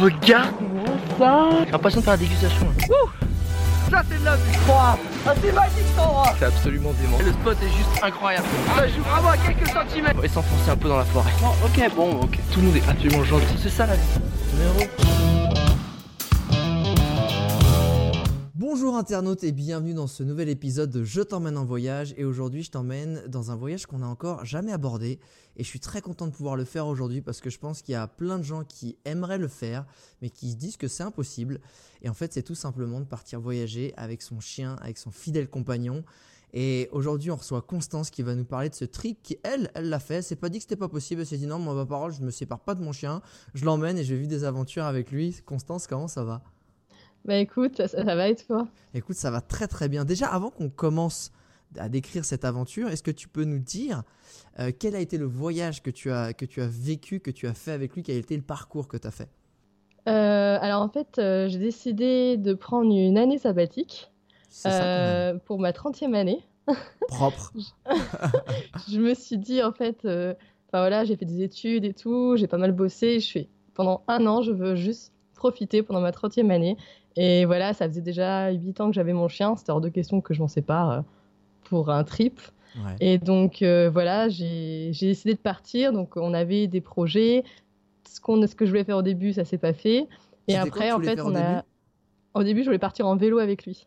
regarde-moi ça J'ai l'impression de faire la dégustation. Ouh ça c'est de la vie Ah c'est magique cet endroit C'est absolument dément. Le spot est juste incroyable. Ça joue vraiment à quelques centimètres. Et s'enfoncer un peu dans la forêt. Oh, ok, bon, ok. Tout le monde est absolument gentil. C'est ça la vie. Numéro. Bonjour internautes et bienvenue dans ce nouvel épisode de Je t'emmène en voyage et aujourd'hui je t'emmène dans un voyage qu'on n'a encore jamais abordé et je suis très content de pouvoir le faire aujourd'hui parce que je pense qu'il y a plein de gens qui aimeraient le faire mais qui se disent que c'est impossible et en fait c'est tout simplement de partir voyager avec son chien, avec son fidèle compagnon et aujourd'hui, on reçoit Constance qui va nous parler de ce trip qui, elle, elle l'a fait. C'est pas dit que c'était pas possible. Elle s'est dit non, moi, ma parole, je me sépare pas de mon chien. Je l'emmène et je vivre des aventures avec lui. Constance, comment ça va? Bah écoute, ça, va et toi? Écoute, ça va très très bien. Déjà, avant qu'on commence à décrire cette aventure, est-ce que tu peux nous dire euh, quel a été le voyage que tu, as, que tu as vécu, que tu as fait avec lui, quel a été le parcours que tu as fait? Euh, Alors en fait, euh, j'ai décidé de prendre une année sabbatique pour ma 30e année. Propre. je me suis dit en fait, enfin voilà, j'ai fait des études et tout, j'ai pas mal bossé, je suis pendant un an, je veux juste profiter pendant ma 30e année et voilà, ça faisait déjà 8 ans que j'avais mon chien. C'était hors de question que je m'en sépare euh, pour un trip. Et donc euh, voilà, j'ai décidé de partir. Donc on avait des projets. Ce, qu'on ce que je voulais faire au début, ça s'est pas fait. Et après, en fait, on a. Début? au début, je voulais partir en vélo avec lui.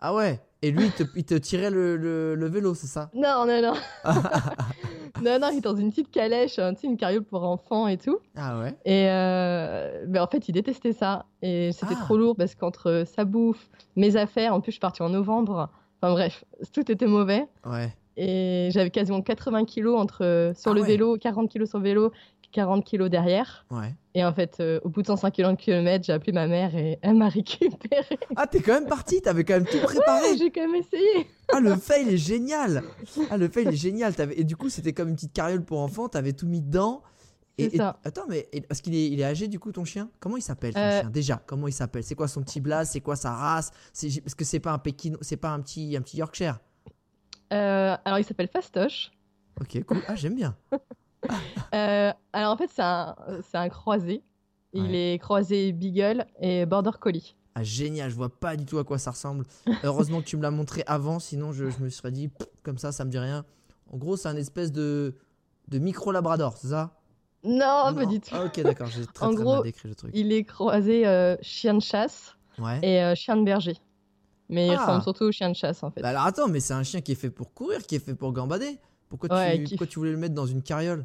Ah ouais? Et lui, il te, tirait le, le vélo, c'est ça? Non, non, non. non, non, il est dans une petite calèche, hein, une carriole pour enfants et tout. Ah ouais? Et euh, mais en fait, il détestait ça. Et c'était ah. trop lourd parce qu'entre sa bouffe, mes affaires, en plus, je suis partie en novembre. Enfin bref, tout était mauvais. Ouais. Et j'avais quasiment 80 kilos entre, sur ah le vélo, 40 kilos sur le vélo 40 kilos derrière. Ouais. Et en fait, euh, au bout de 105 km, j'ai appelé ma mère et elle m'a récupéré. Ah, t'es quand même parti, t'avais quand même tout préparé. j'ai quand même essayé. Ah, le fail est génial. Ah, le fail est génial. Avais... Et du coup, c'était comme une petite carriole pour enfants, t'avais tout mis dedans. Et, ça. Attends, mais parce qu'il est, il est âgé du coup ton chien? Comment il s'appelle ton euh, chien? Déjà, comment il s'appelle? C'est quoi son petit blaze? C'est quoi sa race? Parce que c'est pas un Pékin, c'est pas un petit, un petit Yorkshire. Euh, alors il s'appelle Fastoche. Ok, cool. Ah, j'aime bien. Euh, alors en fait, c'est un, un, croisé. Il est croisé Beagle et Border Collie. Ah génial, je vois pas du tout à quoi ça ressemble. Heureusement que tu me l'as montré avant, sinon je, je, me serais dit comme ça, ça me dit rien. En gros, c'est un espèce de, de micro labrador, c'est ça? Non, pas du tout. Ah, ok, d'accord, j'ai très, en gros, mal décrit le truc. Il est croisé euh, chien de chasse et euh, chien de berger. Mais il ah. ressemble surtout au chien de chasse en fait. Bah alors attends, mais c'est un chien qui est fait pour courir, qui est fait pour gambader. Pourquoi, tu, pourquoi tu voulais le mettre dans une carriole?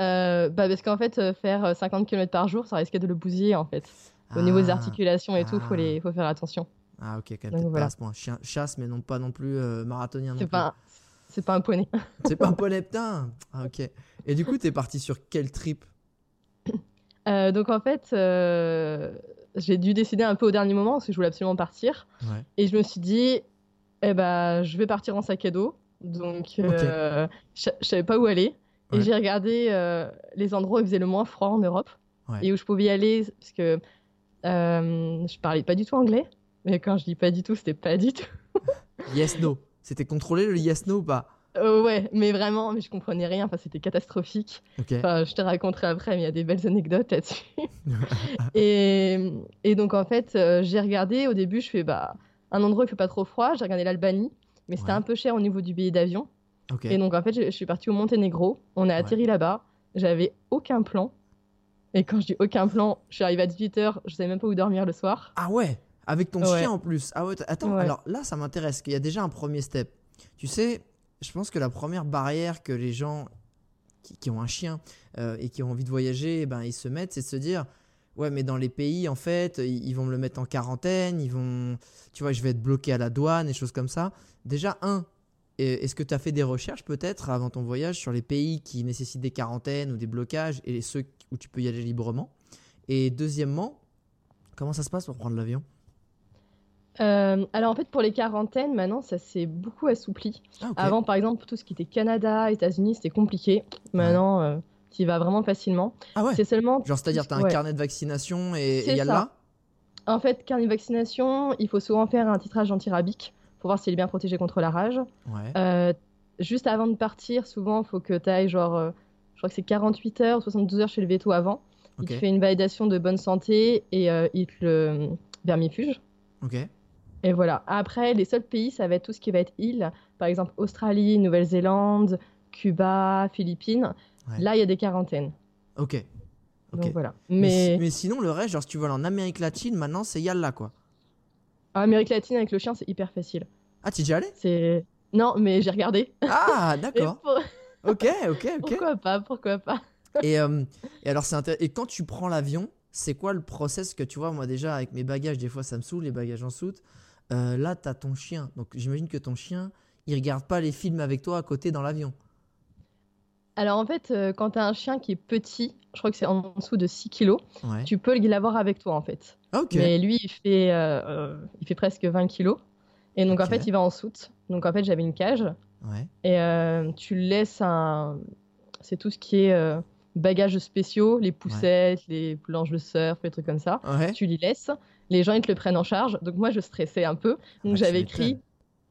Euh, bah parce qu'en fait, euh, faire 50 euh, km par jour, ça risquait de le bousiller en fait. Au niveau des ah. articulations et tout, faut les, faut faire attention. Ah ok, quand même pas point. Chien, chasse, mais non pas non plus marathonien. C'est pas, c'est pas un poney. c'est pas un poney, putain. Ah, ok. Et du coup, t'es parti sur quel trip? Donc en fait, j'ai dû décider un peu au dernier moment parce que je voulais absolument partir. Et je me suis dit, eh ben, je vais partir en sac à dos. Donc, je savais pas où aller. Et j'ai regardé euh, les endroits où il faisait le moins froid en Europe et où je pouvais y aller parce que euh, je parlais pas du tout anglais. Mais quand je dis pas du tout, c'était pas du tout. yes, no. C'était contrôlé le yes, no ou pas? Euh, Ouais, mais vraiment, mais je comprenais rien. Enfin, c'était catastrophique. Enfin, je te raconterai après, mais il y a des belles anecdotes là-dessus. et, et, donc, en fait, euh, j'ai regardé. Au début, je fais bah, un endroit où il fait pas trop froid. J'ai regardé l'Albanie, mais c'était un peu cher au niveau du billet d'avion. Et donc, en fait, je, suis partie au Monténégro. On a atterri là-bas. J'avais aucun plan. Et quand je dis aucun plan, je suis arrivée à 18h. Je savais même pas où dormir le soir. Ah ouais? Avec ton chien en plus. Ah ouais, attends, alors là, ça m'intéresse. qu'il y a déjà un premier step. Tu sais, je pense que la première barrière que les gens qui, ont un chien euh, et qui ont envie de voyager, eh ben, ils se mettent, c'est de se dire ouais mais dans les pays en fait ils, vont me le mettre en quarantaine ils vont tu vois je vais être bloqué à la douane et choses comme ça. Déjà un est-ce que tu as fait des recherches peut-être avant ton voyage sur les pays qui nécessitent des quarantaines ou des blocages et ceux où tu peux y aller librement? Et deuxièmement, comment ça se passe pour prendre l'avion? Euh, alors en fait pour les quarantaines maintenant ça s'est beaucoup assoupli. Ah, avant par exemple tout ce qui était Canada, États-Unis c'était compliqué. Maintenant euh, tu y vas vraiment facilement. Ah ouais. C'est seulement. Genre c'est-à-dire tu as un carnet de vaccination et il y a là. En fait carnet de vaccination il faut souvent faire un titrage antirabique pour voir s'il est bien protégé contre la rage. Euh, juste avant de partir, souvent, il faut que tu ailles genre, euh, je crois que c'est 48 heures, 72 heures chez le veto avant, il te fait une validation de bonne santé et il te le vermifuge. Ok. Et voilà. Après, les seuls pays, ça va être tout ce qui va être île. Par exemple, Australie, Nouvelle-Zélande, Cuba, Philippines. Là, il y a des quarantaines. Ok. Donc voilà. Mais... Mais, sinon, le reste, genre, si tu vas en Amérique latine, maintenant, c'est Yalla, quoi. En Amérique latine, avec le chien, c'est hyper facile. Ah, tu es déjà allé? C'est. Non, mais j'ai regardé. Ah, d'accord. Ok, ok, ok. Pourquoi pas, pourquoi pas. et, euh, et alors, c'est intéressant. Et quand tu prends l'avion, c'est quoi le process que tu vois? Moi, déjà, avec mes bagages, des fois, ça me saoule, les bagages en soute. Euh, là, tu as ton chien. Donc, j'imagine que ton chien, il regarde pas les films avec toi à côté dans l'avion. Alors, en fait, euh, quand tu as un chien qui est petit, je crois que c'est en dessous de 6 kilos, tu peux l'avoir avec toi, en fait. Mais lui, il fait, euh, il fait presque 20 kilos. Et donc, en fait, il va en soute. Donc, en fait, j'avais une cage. Et tu laisses un. C'est tout ce qui est bagages spéciaux, les poussettes, les planches de surf, les trucs comme ça. Tu les laisses. Les gens, ils te le prennent en charge. Donc moi, je stressais un peu. Donc ah, j'avais écrit,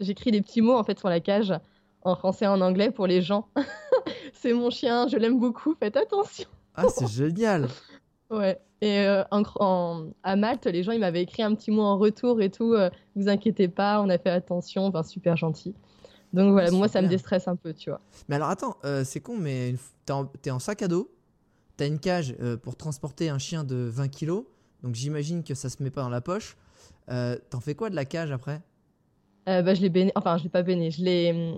j'écris des petits mots en fait sur la cage en français et en anglais pour les gens. c'est mon chien, je l'aime beaucoup, faites attention. ah, c'est génial. Ouais. Et euh, à Malte, les gens, ils m'avaient écrit un petit mot en retour et tout. Euh, vous inquiétez pas, on a fait attention. Enfin, super gentil. Donc voilà, moi, ça me déstresse un peu, tu vois. Mais alors, attends, euh, c'est con, mais t'es en, sac à dos tu as une cage pour transporter un chien de 20 kg, donc j'imagine que ça se met pas dans la poche. T'en fais quoi de la cage après? Bah, Je l'ai béné, enfin je l'ai pas béné, je l'ai...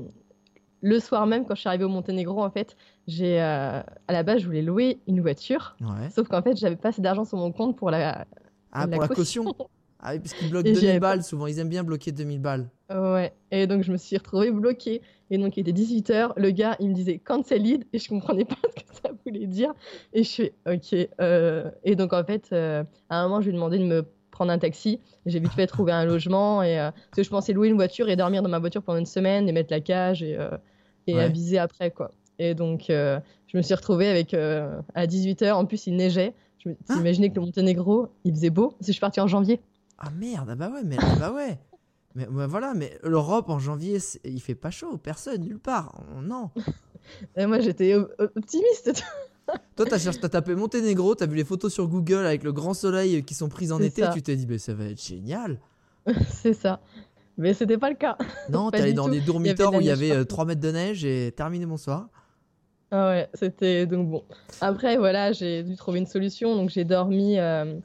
Le soir même, quand je suis arrivée au Monténégro, en fait, j'ai euh, à la base, je voulais louer une voiture. Sauf qu'en fait, j'avais pas assez d'argent sur mon compte pour la, ah, pour la caution. Ah oui, parce qu'ils bloquent 2000 balles souvent. Ils aiment bien bloquer 2000 balles. Ouais. Et donc, je me suis retrouvée bloquée. Et donc, il était 18h. Le gars, il me disait cancel lead. Et je comprenais pas ce que ça voulait dire. Et je suis OK. Euh... Et donc, en fait, euh, à un moment, je lui ai demandé de me prendre un taxi. J'ai vite fait trouver un logement. Et, euh, parce que je pensais louer une voiture et dormir dans ma voiture pendant une semaine et mettre la cage et, euh, et aviser après, quoi. Et donc, je me suis retrouvée avec à 18h. En plus, il neigeait. Je me suis ah. que le Monténégro, il faisait beau. Si je suis partie en janvier. Ah merde, ah bah ouais, mais bah ouais. Mais voilà, mais l'Europe en janvier, il fait pas chaud, personne, nulle part. non. Et moi j'étais optimiste. Toi, t'as cherché, t'as tapé Monténégro, t'as vu les photos sur Google avec le grand soleil qui sont prises en été, tu t'es dit, bah, ça va être génial. C'est ça. Mais c'était pas le cas. Non, t'es allé dans des dormitoires où il y avait 3 euh, mètres de neige et terminé mon soir. Ah ouais, c'était donc bon. Après, voilà, j'ai dû trouver une solution, donc j'ai dormi. Euh,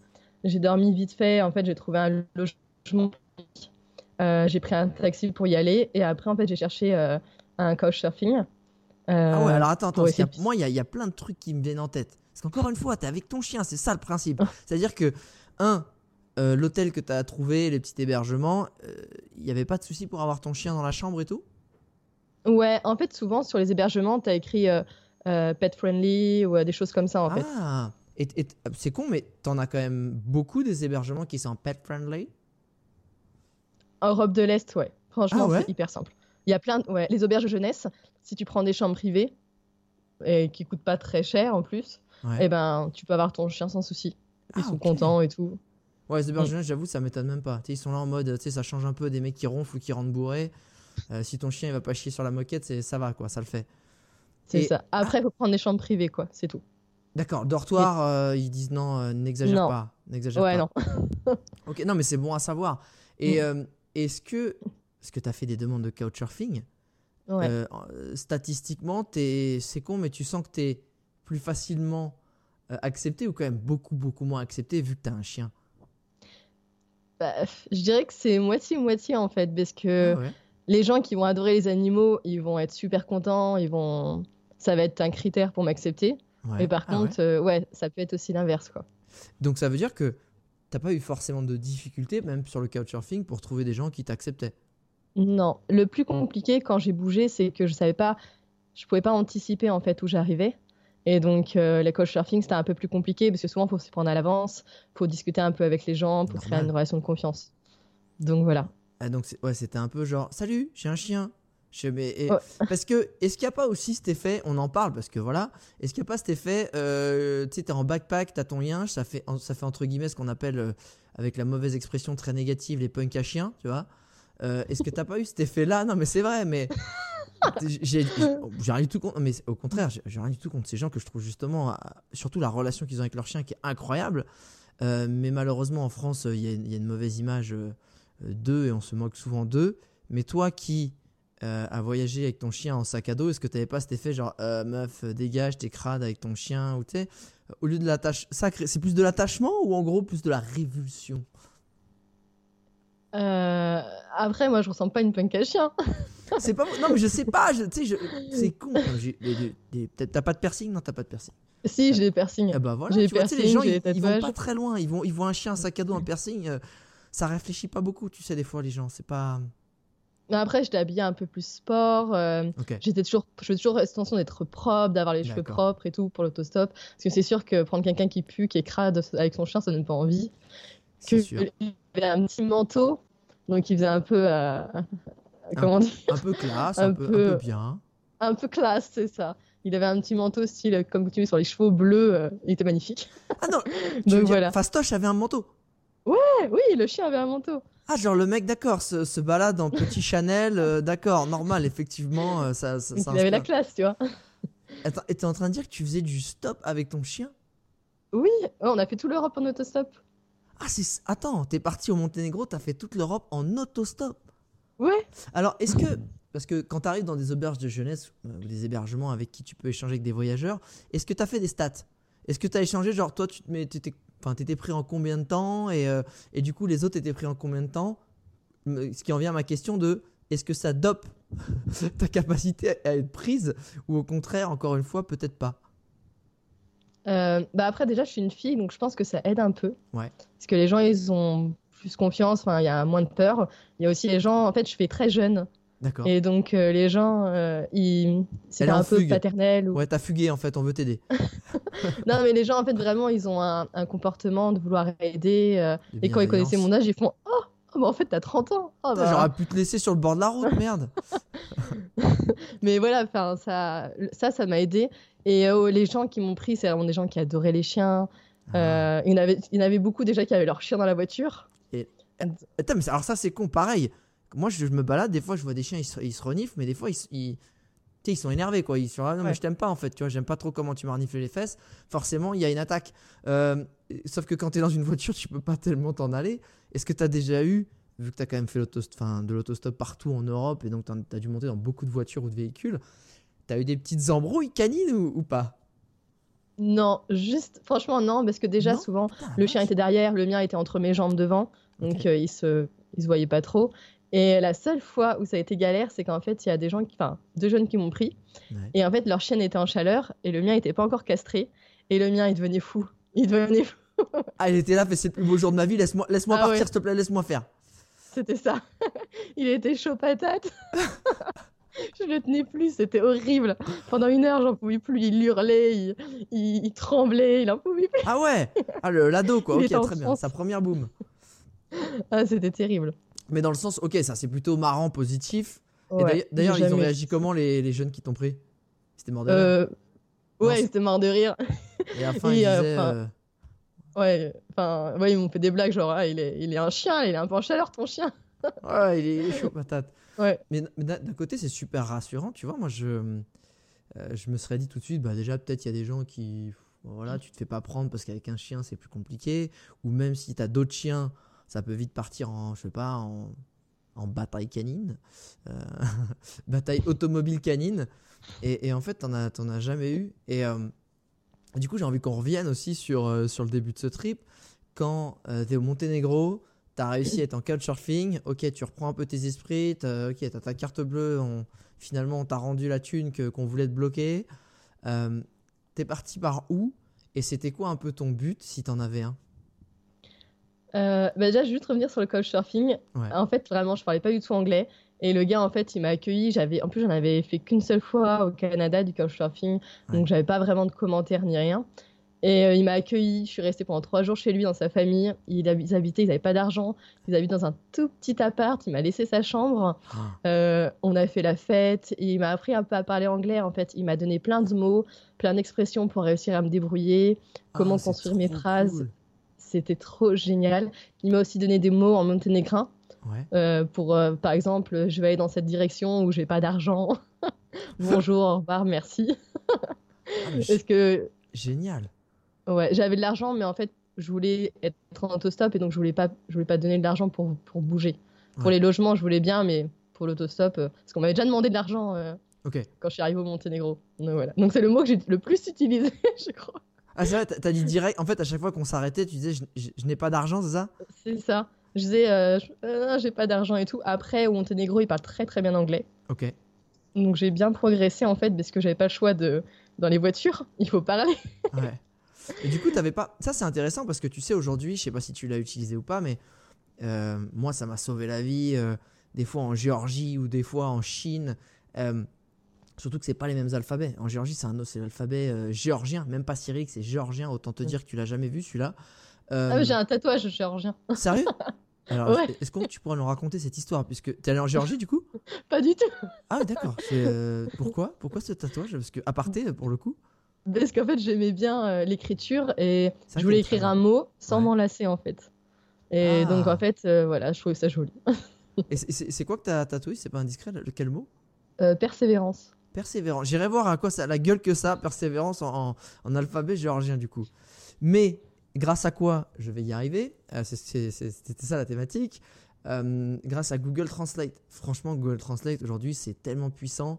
j'ai dormi vite fait. En fait, j'ai trouvé un logement. Euh, j'ai pris un taxi pour y aller. Et après, en fait, j'ai cherché euh, un couchsurfing. Euh, ah ouais, alors attends, attends. moi, il y, a plein de trucs qui me viennent en tête. Parce qu'encore une fois, tu es avec ton chien, c'est ça le principe. C'est-à-dire que, un, l'hôtel que tu as trouvé, les petits hébergements, il n'y avait pas de souci pour avoir ton chien dans la chambre et tout? Ouais, en fait, souvent sur les hébergements, tu as écrit pet friendly ou des choses comme ça, en fait. Ah et, c'est con, mais t'en as quand même beaucoup des hébergements qui sont pet friendly? Europe de l'Est, ouais. Franchement, ah c'est hyper simple. Il y a plein de... ouais, les auberges de jeunesse, si tu prends des chambres privées et qui coûtent pas très cher en plus, et eh ben tu peux avoir ton chien sans souci. Ils ah, sont contents et tout. Ouais, les de mm. j'avoue, ça m'étonne même pas. ils sont là en mode, ça change un peu des mecs qui ronflent ou qui rentrent bourrés. Euh, si ton chien il va pas chier sur la moquette, ça va quoi, ça le fait. C'est ça. Après, il faut prendre des chambres privées, quoi, c'est tout. D'accord, dortoir, euh, ils disent non, euh, n'exagère pas. N'exagère ouais, non. ok, non, mais c'est bon à savoir. Et mm. est-ce que, est-ce que tu as fait des demandes de couchsurfing? Ouais. Statistiquement, c'est con, mais tu sens que tu es plus facilement accepté ou quand même beaucoup, beaucoup moins accepté vu que tu as un chien? Bah, Je dirais que c'est moitié-moitié en fait, parce que ah les gens qui vont adorer les animaux, ils vont être super contents, ils vont... ça va être un critère pour m'accepter. Et par ah contre, euh, ouais. ça peut être aussi l'inverse, quoi. Donc ça veut dire que t'as pas eu forcément de difficultés, même sur le couchsurfing, pour trouver des gens qui t'acceptaient? Non, le plus compliqué quand j'ai bougé, c'est que je savais pas, je pouvais pas anticiper en fait où j'arrivais. Et donc, euh, le couchsurfing, c'était un peu plus compliqué parce que souvent, il faut s'y prendre à l'avance, il faut discuter un peu avec les gens pour créer une relation de confiance. Donc voilà. Ah, donc, ouais, c'était un peu genre Salut, j'ai un chien, parce que, est-ce qu'il n'y a pas aussi cet effet, on en parle parce que voilà, est-ce qu'il n'y a pas cet effet, euh, tu sais, t'es en backpack, t'as ton lien, ça fait, ça fait entre guillemets ce qu'on appelle, euh, avec la mauvaise expression très négative, les punks à chiens, tu vois? Euh, est-ce que t'as pas eu cet effet-là? Non, mais c'est vrai, mais j'ai rien du tout contre, mais au contraire, j'ai rien du tout contre ces gens que je trouve justement, surtout la relation qu'ils ont avec leur chien qui est incroyable. Euh, mais malheureusement, en France, il y, a une mauvaise image euh, d'eux et on se moque souvent d'eux. Mais toi qui euh, as voyagé avec ton chien en sac à dos, est-ce que tu n'avais pas cet effet genre meuf, dégage, t'es crade avec ton chien ou t'es au lieu de l'attache, c'est plus de l'attachement ou en gros plus de la révulsion? Après, moi, je ressemble pas à une punk à chien. c'est pas non mais je sais pas, je, je... c'est con. T'as pas de piercing? Non, t'as pas de piercing. Si, j'ai des piercings. Eh ben voilà, tu vois, les gens, ils, vont pas très loin. Ils, vont, ils voient un chien, un sac à dos, un piercing. Euh, ça réfléchit pas beaucoup, tu sais, des fois, les gens. C'est pas. Après, j'étais habillée un peu plus sport. Euh, j'étais toujours, je faisais toujours attention d'être propre, d'avoir les cheveux propres et tout pour l'autostop. Parce que c'est sûr que prendre quelqu'un qui pue, qui est crade avec son chien, ça donne pas envie. Que, sûr. Il avait un petit manteau, donc il faisait un peu. Euh, comment dire Un peu classe, un, peu, un peu bien. Un peu classe, c'est ça. Il avait un petit manteau style comme tu mets sur les chevaux bleus. Euh, il était magnifique. Ah non Donc voilà. Fastoche avait un manteau. Ouais, oui, le chien avait un manteau. Ah, genre le mec, d'accord, se, balade en petit Chanel, euh, d'accord, normal, effectivement, euh, ça, ça, Il avait la classe, tu vois. Attends, et t'es en train de dire que tu faisais du stop avec ton chien? Oui, on a fait tout l'Europe en autostop. Ah, c'est. Attends, t'es parti au Monténégro, t'as fait toute l'Europe en autostop. Ouais. Alors, est-ce que parce que quand tu arrives dans des auberges de jeunesse euh, ou des hébergements avec qui tu peux échanger avec des voyageurs, est-ce que tu as fait des stats? Est-ce que tu as échangé, genre toi, tu étais, enfin, étais pris en combien de temps? Et, euh, et, du coup, les autres étaient pris en combien de temps? Ce qui en vient à ma question de est-ce que ça dope ta capacité à être prise? Ou au contraire, encore une fois, peut-être pas? Euh, bah après déjà je suis une fille donc je pense que ça aide un peu ouais. parce que les gens ils ont plus confiance enfin il y a moins de peur il y a aussi les gens en fait je fais très jeune et donc euh, les gens, euh, ils... c'est un peu paternel. Ou... Ouais, t'as fugué en fait, on veut t'aider. non, mais les gens en fait vraiment, ils ont un, comportement de vouloir aider. Euh, et quand ils connaissaient mon âge, ils font Oh, oh bah, en fait t'as 30 ans. Oh, bah... J'aurais pu te laisser sur le bord de la route, merde. mais voilà, ça, ça, ça m'a aidé. Et les gens qui m'ont pris, c'est vraiment des gens qui adoraient les chiens. Ah. il, y en avait, il y en avait beaucoup déjà qui avaient leur chien dans la voiture. Et... Attends, mais alors ça c'est con, pareil moi, je, me balade, des fois, je vois des chiens, ils se, ils se reniflent, mais des fois, ils, ils, ils sont énervés, quoi. Ils sont ah, non, mais je t'aime pas, en fait, tu vois, j'aime pas trop comment tu m'as reniflé les fesses. Forcément, il y a une attaque. Euh, sauf que quand tu es dans une voiture, tu peux pas tellement t'en aller. Est-ce que tu as déjà eu, vu que tu as quand même fait de l'autostop partout en Europe, et donc tu as, dû monter dans beaucoup de voitures ou de véhicules, tu as eu des petites embrouilles canines ou, pas? Non, juste, franchement, non, parce que déjà, souvent, le chien était derrière, le mien était entre mes jambes devant, donc euh, il, se, il se voyait pas trop. Et la seule fois où ça a été galère, c'est qu'en fait, il y a des gens, qui, enfin, deux jeunes qui m'ont pris. Et en fait, leur chienne était en chaleur et le mien n'était pas encore castré. Et le mien, il devenait fou. Il devenait fou. ah, il était là, c'est le plus beau jour de ma vie, laisse-moi laisse ah partir, s'il te plaît, laisse-moi faire. C'était ça. il était chaud patate. je le tenais plus, c'était horrible. Pendant une heure, j'en pouvais plus. Il hurlait, il, tremblait, il en pouvait plus. Ah ouais Ah, le l'ado, quoi. ok, très bien. Sa première boum. ah, c'était terrible. Mais dans le sens, ok, ça c'est plutôt marrant, positif. d'ailleurs, ils ont réagi comment les, les jeunes qui t'ont pris? C'était mort de rire? euh, Ouais, ils étaient morts de rire. Et à la fin, ils euh, disaient. Euh, ouais, enfin, ouais, ils m'ont fait des blagues genre, ah, il, est, il est un chien, il est un peu en chaleur ton chien. ouais, il est chaud patate. Ouais. Mais, d'un côté, c'est super rassurant, tu vois. Moi, je, je me serais dit tout de suite, bah déjà, peut-être il y a des gens qui. Voilà, tu te fais pas prendre parce qu'avec un chien, c'est plus compliqué. Ou même si tu as d'autres chiens ça peut vite partir en, je sais pas, en, bataille canine, euh, bataille automobile canine. Et, en fait, t'en as, as jamais eu. Et euh, du coup, j'ai envie qu'on revienne aussi sur, euh, sur le début de ce trip. Quand tu es au Monténégro, tu as réussi à être en couchsurfing, ok, tu reprends un peu tes esprits, as, ok, tu as ta carte bleue, on, finalement, on t'a rendu la thune qu'on voulait te bloquer. T'es parti par où Et c'était quoi un peu ton but, si t'en avais un? Euh, bah déjà, je vais juste revenir sur le couchsurfing. En fait, vraiment, je parlais pas du tout anglais. Et le gars, en fait, il m'a accueilli. J'avais, en plus, j'en avais fait qu'une seule fois au Canada du couchsurfing, donc j'avais pas vraiment de commentaires ni rien. Et euh, il m'a accueilli. Je suis restée pendant trois jours chez lui dans sa famille. Il ils habitaient, ils n'avaient pas d'argent. Ils habitaient dans un tout petit appart. Il m'a laissé sa chambre. Ah. Euh, on a fait la fête. Il m'a appris un peu à parler anglais. En fait, il m'a donné plein de mots, plein d'expressions pour réussir à me débrouiller, comment ah, construire mes phrases c'était trop génial. Il m'a aussi donné des mots en monténégrin. Euh, pour, euh, par exemple, je vais aller dans cette direction où j'ai pas d'argent. Bonjour, au revoir, merci. Ah, Est-ce que. Génial. Ouais, j'avais de l'argent, mais en fait, je voulais être en autostop et donc je voulais pas, je voulais pas donner de l'argent pour, pour bouger. Pour les logements, je voulais bien, mais pour l'autostop, euh, parce qu'on m'avait déjà demandé de l'argent euh, quand je suis arrivé au Monténégro. Donc voilà. Donc c'est le mot que j'ai le plus utilisé, je crois. Ah c'est vrai, t'as dit direct. En fait, à chaque fois qu'on s'arrêtait, tu disais je, n'ai pas d'argent, c'est ça? C'est ça. Je disais euh, j'ai pas d'argent et tout. Après, au Monténégro, ils parlent très très bien anglais. Ok. Donc j'ai bien progressé en fait parce que j'avais pas le choix de dans les voitures, il faut parler. ouais. Et du coup, t'avais pas. Ça, c'est intéressant parce que tu sais, aujourd'hui, je sais pas si tu l'as utilisé ou pas, mais euh, moi, ça m'a sauvé la vie. Euh, des fois en Géorgie ou des fois en Chine. Euh, surtout que c'est pas les mêmes alphabets. En Géorgie, c'est un c'est l'alphabet géorgien, même pas cyrillique, c'est géorgien. Autant te dire que tu l'as jamais vu celui-là. ah, j'ai un tatouage géorgien. Sérieux? Alors, est-ce que tu pourrais nous raconter cette histoire? Puisque tu es allé en Géorgie du coup? Pas du tout. Ah, d'accord. pourquoi? Pourquoi ce tatouage? Parce que, à parté, pour le coup parce qu'en fait, j'aimais bien euh, l'écriture et je voulais écrire un mot sans m'enlacer en fait. Et ah. donc en fait, euh, voilà, je trouvais ça joli. et c'est quoi que t'as tatoué? C'est pas indiscret Quel mot? Euh, Persévérance. Persévérance. J'irai voir à quoi ça a la gueule que ça, persévérance en, alphabet géorgien du coup. Mais grâce à quoi je vais y arriver? C'était ça la thématique. grâce à Google Translate. Franchement, Google Translate aujourd'hui c'est tellement puissant.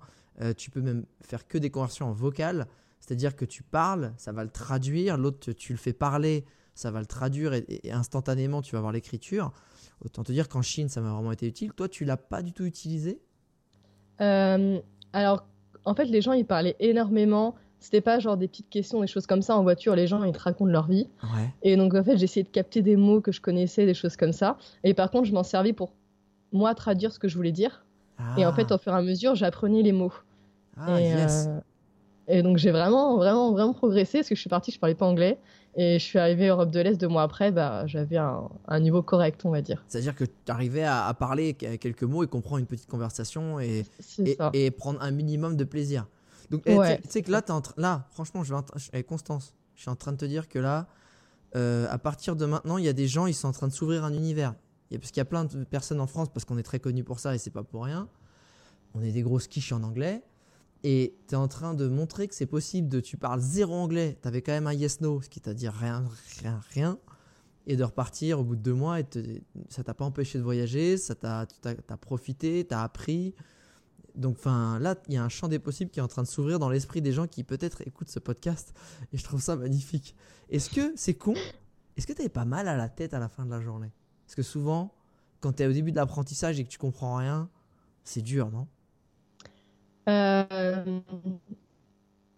tu peux même faire que des conversions en vocal. C'est-à-dire que tu parles, ça va le traduire, l'autre tu le fais parler, ça va le traduire et, instantanément tu vas avoir l'écriture. Autant te dire qu'en Chine ça m'a vraiment été utile. Toi tu l'as pas du tout utilisé? Euh, Alors en fait les gens ils parlaient énormément. C'était pas genre des petites questions, des choses comme ça en voiture. Les gens ils te racontent leur vie. Et donc en fait essayé de capter des mots que je connaissais, des choses comme ça. Et par contre je m'en servis pour moi traduire ce que je voulais dire. Et en fait au fur et à mesure j'apprenais les mots. Ah, yes. Euh, et donc j'ai vraiment, vraiment, vraiment progressé parce que je suis partie, je parlais pas anglais. Et je suis arrivée Europe de l'Est deux mois après, bah, j'avais un, un, niveau correct, on va dire. C'est-à-dire que tu arrivais à, parler quelques mots et comprendre une petite conversation et, et, prendre un minimum de plaisir. Donc eh, tu sais que là, es en là, franchement, je vais eh, Constance, je suis en train de te dire que là, euh, à partir de maintenant, il y a des gens, ils sont en train de s'ouvrir un univers. parce qu'il y a plein de personnes en France, parce qu'on est très connu pour ça et c'est pas pour rien. On est des grosses quiches en anglais et tu es en train de montrer que c'est possible de tu parles zéro anglais, tu avais quand même un yes no, ce qui t'a dit rien, rien, rien, et de repartir au bout de deux mois, et ça t'a pas empêché de voyager, ça t'a, as, profité, tu as appris. Donc enfin là, il y a un champ des possibles qui est en train de s'ouvrir dans l'esprit des gens qui peut-être écoutent ce podcast, et je trouve ça magnifique. Est-ce que c'est con? Est-ce que tu pas mal à la tête à la fin de la journée? Parce que souvent, quand tu es au début de l'apprentissage et que tu comprends rien, c'est dur, non? Euh,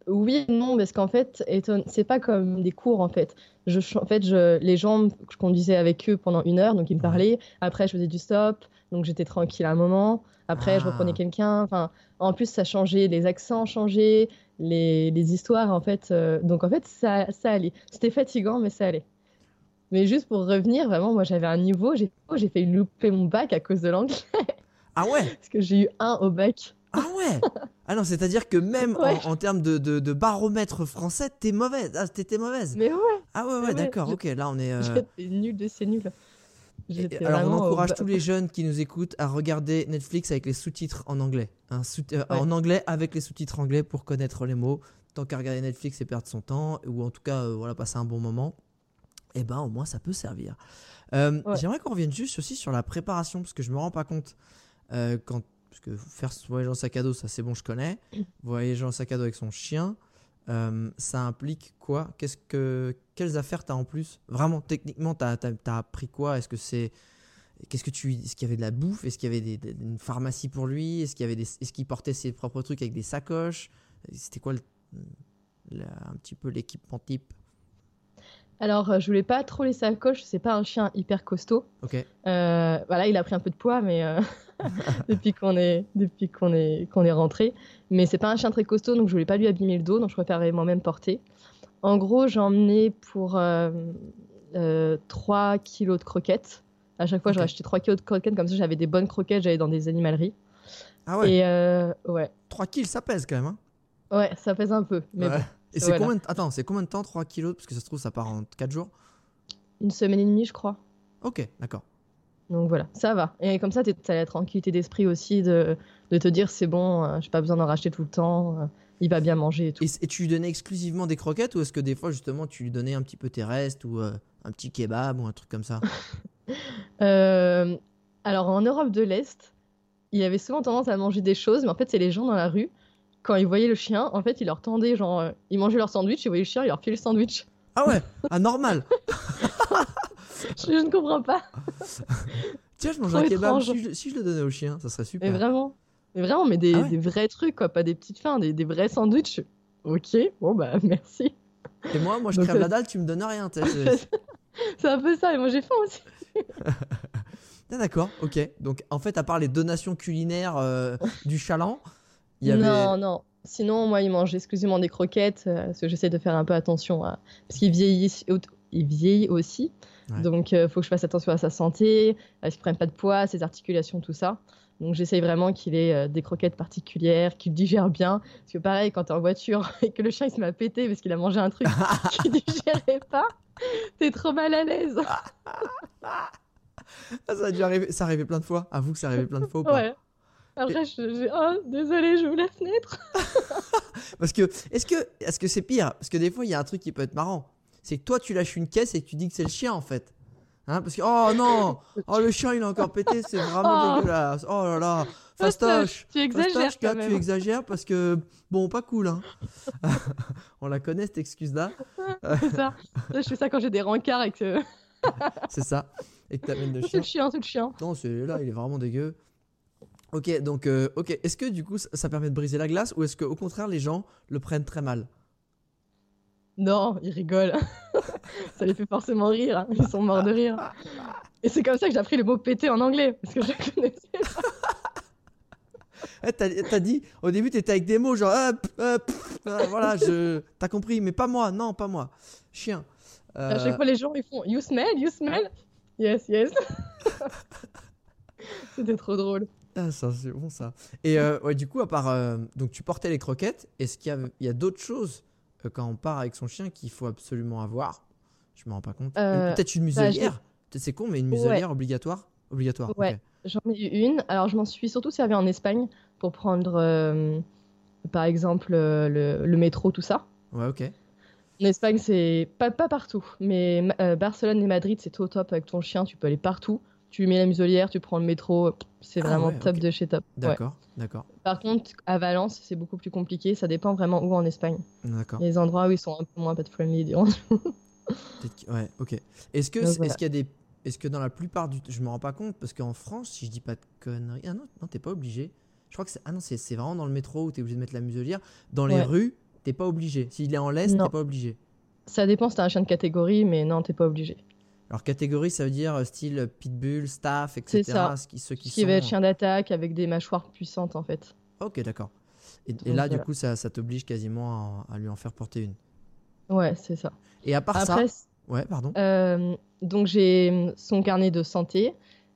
oui non, parce qu'en fait, c'est pas comme des cours en fait. Je, en fait, je, les gens, je conduisais avec eux pendant une heure, donc ils me parlaient. Après, je faisais du stop, donc j'étais tranquille à un moment. Après, je ah. reprenais quelqu'un. Enfin, en plus, ça changeait, les accents changeaient, les, les histoires en fait. Euh, donc en fait, ça, ça allait. C'était fatigant, mais ça allait. Mais juste pour revenir, vraiment, moi j'avais un niveau, j'ai oh, fait louper mon bac à cause de l'anglais. Ah ouais? Parce que j'ai eu un au bac. Ah ouais Ah non, c'est-à-dire que même en, termes de, de, baromètre français, t'es mauvaise. Ah, t'étais mauvaise. Mais ouais. Ah ouais, ouais, d'accord. Ok, là on est. Euh... Nul de c'est nul. alors on encourage tous les jeunes qui nous écoutent à regarder Netflix avec les sous-titres en anglais. Euh, en anglais avec les sous-titres anglais pour connaître les mots. Tant qu'à regarder Netflix et perdre son temps, ou en tout cas euh, voilà, passer un bon moment, et eh ben au moins ça peut servir. Euh, j'aimerais qu'on revienne juste aussi sur la préparation, parce que je me rends pas compte quand parce que faire voyager en sac à dos, ça c'est bon, je connais. Voyager en sac à dos avec son chien, euh, ça implique quoi? Qu'est-ce que quelles affaires t'as en plus? Vraiment, techniquement, t'as as, appris quoi? Est-ce que c'est Qu'est-ce que tu Est-ce qu'il y avait de la bouffe? Est-ce qu'il y avait des, une pharmacie pour lui? Est-ce qu'il y avait. Est-ce qu'il portait ses propres trucs avec des sacoches? C'était quoi un petit peu l'équipement type? Alors, euh, je voulais pas trop les sacoches, c'est pas un chien hyper costaud. Ok. Euh, voilà, il a pris un peu de poids, mais depuis qu'on est depuis qu'on est qu'on est rentré. Mais c'est pas un chien très costaud, donc je voulais pas lui abîmer le dos, donc je préférais moi-même porter. En gros, j'ai emmené pour 3 euh, euh, kilos de croquettes. À chaque fois, okay. acheté 3 kilos de croquettes, comme ça j'avais des bonnes croquettes, j'allais dans des animaleries. Ah ouais Et euh, ouais. 3 kilos, ça pèse quand même. Hein ouais, ça pèse un peu. Mais Et c'est combien, de... Attends, c'est combien de temps 3 kilos? Parce que ça se trouve, ça part en 4 jours Une semaine et demie, je crois. Ok, d'accord. Donc voilà, ça va. Et comme ça, tu as la tranquillité d'esprit aussi de, de te dire c'est bon, je j'ai pas besoin d'en racheter tout le temps il va bien manger et tout. Et, tu lui donnais exclusivement des croquettes ou est-ce que des fois justement tu lui donnais un petit peu tes restes ou euh, un petit kebab ou un truc comme ça? Euh, Alors en Europe de l'Est, il avait souvent tendance à manger des choses, mais en fait c'est les gens dans la rue, quand ils voyaient le chien, en fait ils leur tendaient genre, euh, ils mangeaient leur sandwich, ils voyaient le chien, ils leur filaient le sandwich. Ah ouais, ah normal je, ne comprends pas. Tiens, je mange un kebab, si je, si je, le donnais au chien, ça serait super. Mais vraiment mais vraiment, mais des, ah des, vrais trucs, quoi, pas des petites fins, des, des vrais sandwichs. Ok, bon bah merci. Et moi, moi je crève la dalle, tu me donnes rien. C'est un peu ça, et moi j'ai faim aussi. ah, D'accord, ok. Donc en fait, à part les donations culinaires euh, du chaland, il y avait. Non, non. Sinon, moi, il mange exclusivement des croquettes, euh, parce que j'essaie de faire un peu attention à. Parce qu'il vieillit, il vieillit aussi. Donc, il euh, faut que je fasse attention à sa santé, à ce qu'il prenne pas de poids, ses articulations, tout ça. Donc j'essaye vraiment qu'il ait euh, des croquettes particulières, qu'il digère bien. Parce que pareil, quand t'es en voiture et que le chien il se m'a pété parce qu'il a mangé un truc qu'il digérait pas, t'es trop mal à l'aise. Ça a dû arriver, ça arrivait plein de fois. Avoue que ça arrivait plein de fois ou pas Ouais. Après, je, je, oh, désolé, j'ouvre la fenêtre. parce que, est-ce que, est-ce que c'est pire? Parce que des fois, il y a un truc qui peut être marrant. C'est que toi, tu lâches une caisse et que tu dis que c'est le chien en fait. Hein, parce que, oh non, oh le chien il a encore pété, c'est vraiment oh. dégueulasse. Oh là là, fastoche. Tu exagères quand même. Tu exagères parce que, bon, pas cool. Hein. On la connaît cette excuse-là. c'est ça. Je fais ça quand j'ai des rencarts et que. c'est ça. Et que t'amènes le chien. C'est le chien, c'est le chien. Non, celui-là, il est vraiment dégueu. Ok, donc, euh, ok. Est-ce que du coup, ça permet de briser la glace ou est-ce qu'au contraire, les gens le prennent très mal? Non, ils rigolent. ça les fait forcément rire. Hein. Ils sont morts de rire. Et c'est comme ça que j'ai appris le mot péter en anglais, parce que je connaissais eh, t'as, dit, au début, t'étais avec des mots genre, euh, voilà, je, t'as compris, mais pas moi, non, pas moi, chien. À chaque euh, fois, les gens ils font, you smell, you smell, yes, yes. C'était trop drôle. Ah, ça, c'est bon ça. Et euh, ouais, du coup, à part, donc tu portais les croquettes, est-ce qu'il y a, y a d'autres choses quand on part avec son chien qu'il faut absolument avoir? Je me rends pas compte. Euh, peut-être une bah, muselière? c'est con, mais une muselière obligatoire? Obligatoire. Ouais, j'en ai eu une. Alors, je m'en suis surtout servi en Espagne pour prendre, euh, par exemple, euh, le, métro, tout ça. Ouais, ok. En Espagne, c'est pas, pas partout, mais Barcelone et Madrid, c'est tout top avec ton chien. Tu peux aller partout tu mets la muselière, tu prends le métro, c'est ah vraiment top de chez top. D'accord, d'accord. Par contre, à Valence, c'est beaucoup plus compliqué. Ça dépend vraiment où en Espagne. D'accord. Les endroits où ils sont un peu moins pet friendly, dirons. ouais, ok. Est-ce que, est-ce qu'il y a des, est-ce que dans la plupart du, je me rends pas compte parce qu'en France, si je dis pas de conneries, ah non, non, t'es pas obligé. Je crois que c'est, ah non, c'est, vraiment dans le métro où t'es obligé de mettre la muselière. Dans les rues, t'es pas obligé. S'il est en l'est, t'es pas obligé. Ça dépend si t'as un chien de catégorie, mais non, t'es pas obligé. Alors catégorie, ça veut dire euh, style pitbull, staff, etc. C'est ça. Ce qui, ceux qui, qui va être chien d'attaque avec des mâchoires puissantes en fait. Ok, d'accord. Et, là, du coup, ça, ça t'oblige quasiment à, lui en faire porter une. Ouais, c'est ça. Et à part ça, ouais, pardon. Euh, donc j'ai son carnet de santé,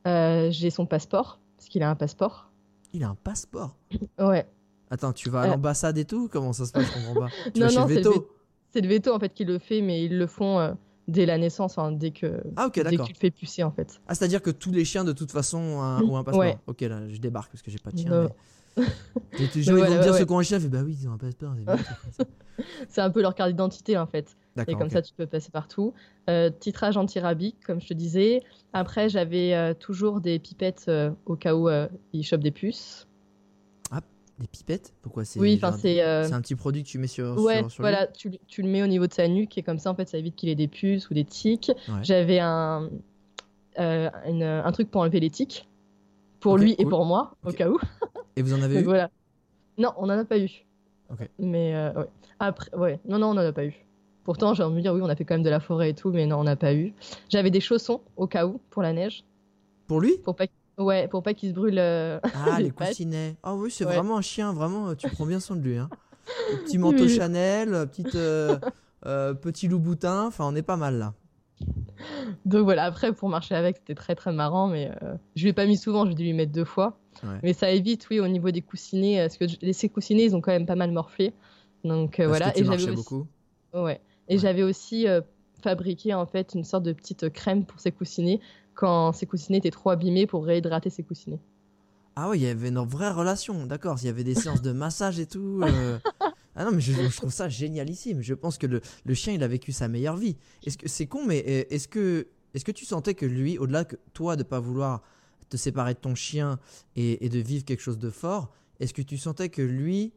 euh, j'ai son passeport parce qu'il a un passeport. Il a un passeport. ouais. Attends, tu vas à l'ambassade et tout Comment ça se passe? Je comprends pas. non, non, c'est le, c'est le veto en fait qui le fait, mais ils le font dès la naissance, dès que, ah, dès que tu le fais pucer en fait. Ah, c'est-à-dire que tous les chiens de toute façon ont un, passeport. Ok, là, je débarque parce que j'ai pas de chien. Mais... ils vont me dire ce qu'ont un chien, fait bah oui, ils ont un passeport. c'est un peu leur carte d'identité en fait. Et comme ça, tu peux passer partout. Euh, titrage anti-rabique, comme je te disais. Après, j'avais euh, toujours des pipettes euh, au cas où euh, ils chopent des puces. Des pipettes Pourquoi c'est Oui, enfin c'est. Euh, c'est un petit produit que tu mets sur. Ouais, voilà, tu, tu, le mets au niveau de sa nuque et comme ça en fait ça évite qu'il ait des puces ou des tiques. J'avais un euh, un truc pour enlever les tiques pour lui et pour moi au cas où. Et vous en avez eu Voilà. Non, on en a pas eu. Ok. Mais euh, ouais. Après, ouais, non, non, on en a pas eu. Pourtant, j'ai envie de dire oui, on a fait quand même de la forêt et tout, mais non, on n'a pas eu. J'avais des chaussons au cas où pour la neige. Pour lui? Pour pas Ouais, pour pas qu'il se brûle. Euh, ah, les, coussinets. Ah oui, c'est vraiment un chien, vraiment, tu prends bien soin de lui. Hein. petit manteau Chanel, petite, euh, euh, petit loup boutin, enfin, on est pas mal là. Donc voilà, après, pour marcher avec, c'était très très marrant, mais je l'ai pas mis souvent, j'ai dû lui mettre deux fois. Mais ça évite, oui, au niveau des coussinets, parce que les coussinets, ils ont quand même pas mal morflé. Donc voilà. et j'avais beaucoup. Ouais. Et j'avais aussi fabriqué en fait une sorte de petite crème pour ses coussinets quand ses coussinets étaient trop abîmés pour réhydrater ses coussinets. Ah oui, il y avait une vraie relation, d'accord. Il y avait des séances de massage et tout. Euh. Ah non, mais je, trouve ça génialissime. Je pense que le, le, chien, il a vécu sa meilleure vie. Est-ce que c'est con, mais est-ce que, est que tu sentais que lui, au-delà que toi de pas vouloir te séparer de ton chien et, et de vivre quelque chose de fort, est-ce que tu sentais que lui,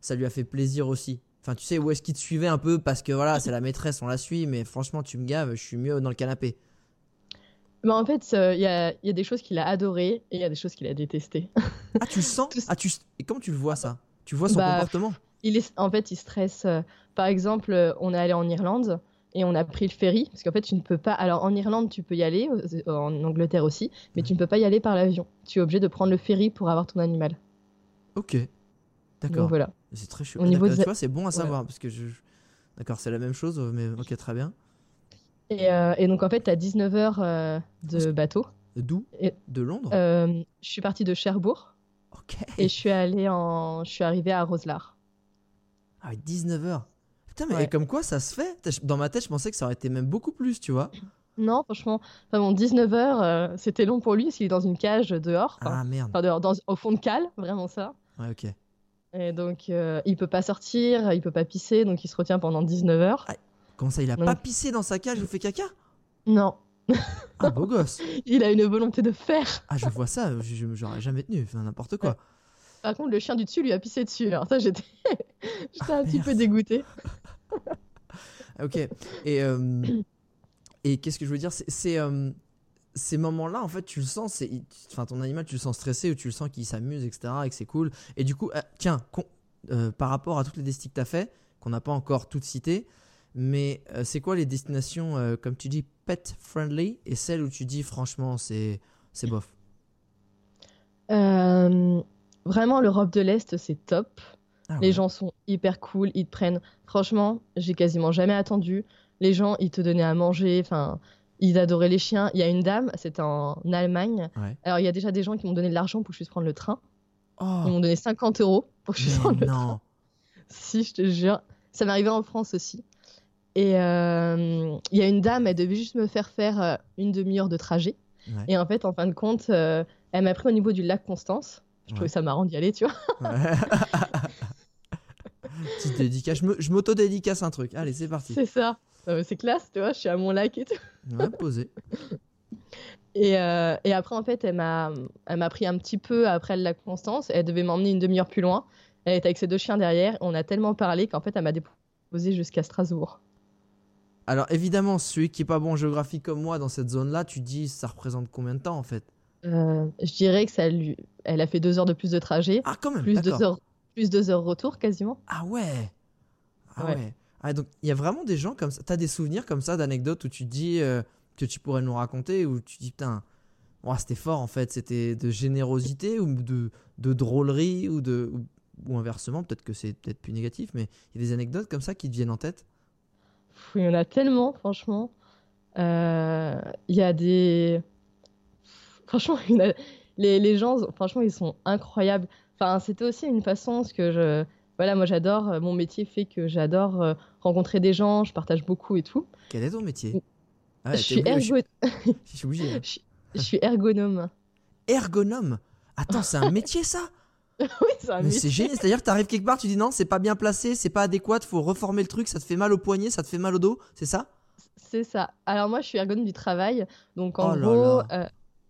ça lui a fait plaisir aussi? Enfin, tu sais, où est-ce qu'il te suivait un peu parce que voilà, c'est la maîtresse, on la suit, mais franchement, tu me gaves, je suis mieux dans le canapé. Mais en fait, il y, a, y, a, des choses qu'il a adorées et il y a des choses qu'il a détestées. Ah, tu le sens ah, tu... Et comment tu le vois ça? Tu vois son bah, comportement? il est, En fait, il stresse. Euh, par exemple, euh, on est allé en Irlande et on a pris le ferry parce qu'en fait, tu ne peux pas. Alors, en Irlande, tu peux y aller, en Angleterre aussi, mais tu ne peux pas y aller par l'avion. Tu es obligé de prendre le ferry pour avoir ton animal. Ok. D'accord. Voilà. C'est très chouette. Niveau Tu vois, c'est bon à savoir parce que je. D'accord, c'est la même chose, mais ok, très bien. Euh, et, donc, en fait, tu as 19 heures euh, de bateau. D'où? De Londres? euh, Je suis partie de Cherbourg. Ok. Et je suis allée en. Je suis arrivée à Roselard. Ah, 19 heures. Putain, mais comme quoi ça se fait? Dans ma tête, je pensais que ça aurait été même beaucoup plus, tu vois. Non, franchement, enfin bon, 19 heures, c'était long pour lui parce qu'il est dans une cage dehors. Ah merde. Enfin, dehors, dans, au fond de cale, vraiment ça. Ouais, ok. Et donc, il peut pas sortir, il peut pas pisser, donc il se retient pendant 19 heures. Ah, Comment ça, il a pas pissé dans sa cage ou fait caca? Non. Ah, beau gosse. il a une volonté de faire. Ah, je vois ça, j'aurais jamais tenu, enfin, n'importe quoi. Par contre, le chien du dessus lui a pissé dessus. Alors ça, j'étais un ah, petit peu dégoûté. ok. Et, euh, et qu'est-ce que je veux dire? C'est euh, ces moments-là, en fait, tu le sens, enfin, ton animal, tu le sens stressé ou tu le sens qu'il s'amuse, etc., et que c'est cool. Et du coup, euh, tiens, par rapport à toutes les destiques que tu as fait, qu'on n'a pas encore toutes citées, mais euh, c'est quoi les destinations, euh, comme tu dis, pet friendly? Et celles où tu dis franchement c'est bof euh, Vraiment, l'Europe de l'Est, c'est top. Ah les gens sont hyper cool, ils te prennent. Franchement, j'ai quasiment jamais attendu. Les gens, ils te donnaient à manger. Enfin, ils adoraient les chiens. Il y a une dame, c'était en Allemagne. Alors, il y a déjà des gens qui m'ont donné de l'argent pour que je puisse prendre le train. Oh. Ils m'ont donné 50 euros pour que je puisse prendre le train. Si, je te jure. Ça m'est arrivé en France aussi. Et euh, il y a une dame, elle devait juste me faire faire euh, une demi-heure de trajet. Et en fait, en fin de compte, euh, elle m'a pris au niveau du lac Constance. Je trouvais ça marrant d'y aller, tu vois. Petite dédicace. Je m'auto-dédicace un truc. Allez, c'est parti. C'est ça. c'est classe, tu vois. Je suis à mon lac et tout. Ouais, posé. Et, et, après, en fait, elle m'a pris un petit peu après le lac Constance. Elle devait m'emmener une demi-heure plus loin. Elle était avec ses deux chiens derrière. On a tellement parlé qu'en fait, elle m'a déposé jusqu'à Strasbourg. Alors évidemment, celui qui est pas bon en géographie comme moi dans cette zone-là, tu dis ça représente combien de temps en fait? Euh, Je dirais que ça lui, elle a fait deux heures de plus de trajet. Ah quand même. Plus deux heures, plus deux heures retour quasiment. Ah ouais. Ah ouais. Ah, donc il y a vraiment des gens comme ça. T'as des souvenirs comme ça d'anecdotes où tu dis euh, que tu pourrais nous raconter où tu dis putain, c'était fort en fait. C'était de générosité ou de, de drôlerie ou de ou, inversement peut-être que c'est peut-être plus négatif, mais il y a des anecdotes comme ça qui te viennent en tête? Il y en a tellement, franchement. Euh, il y a des. Franchement, les, les, gens, franchement, ils sont incroyables. Enfin, c'était aussi une façon, parce que je. Voilà, moi j'adore, euh, mon métier fait que j'adore euh, rencontrer des gens, je partage beaucoup et tout. Quel est ton métier? Ah, je, suis je suis ergonome. Ergonome? Attends, c'est un métier ça? oui, c'est c'est génial. C'est-à-dire que t'arrives quelque part, tu dis non, c'est pas bien placé, c'est pas adéquat, faut reformer le truc, ça te fait mal au poignet, ça te fait mal au dos, c'est ça? C'est ça. Alors moi, je suis ergonome du travail, donc en oh gros, euh,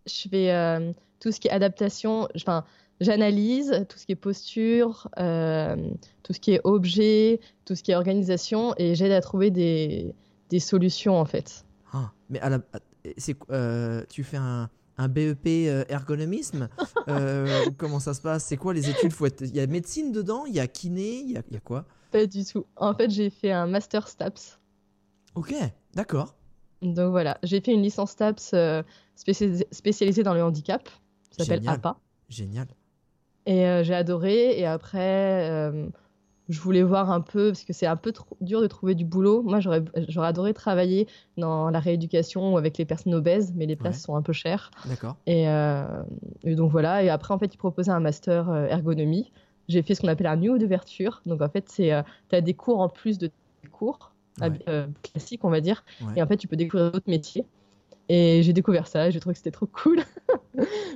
je fais euh, tout ce qui est adaptation. Enfin, j'analyse tout ce qui est posture, euh, tout ce qui est objet, tout ce qui est organisation, et j'aide à trouver des, des solutions en fait. Ah, mais à la, c'est, tu fais un un BEP euh, ergonomisme euh, Comment ça se passe? C'est quoi les études? Il y a médecine dedans? Il y a kiné? Il y a, quoi? Pas du tout. En fait, j'ai fait un master STAPS. Ok, d'accord. Donc voilà, j'ai fait une licence STAPS euh, spécialisée dans le handicap. Ça s'appelle APA. Génial. Et j'ai adoré. Et après, je voulais voir un peu, parce que c'est un peu trop dur de trouver du boulot. Moi, j'aurais, adoré travailler dans la rééducation avec les personnes obèses, mais les places sont un peu chères. D'accord. Euh, et, donc voilà. Et après, en fait, ils proposaient un master euh, ergonomie. J'ai fait ce qu'on appelle un niveau d'ouverture. Donc en fait, c'est, euh, tu as des cours en plus de cours. classique, on va dire. Et en fait, tu peux découvrir d'autres métiers. Et j'ai découvert ça et j'ai trouvé que c'était trop cool.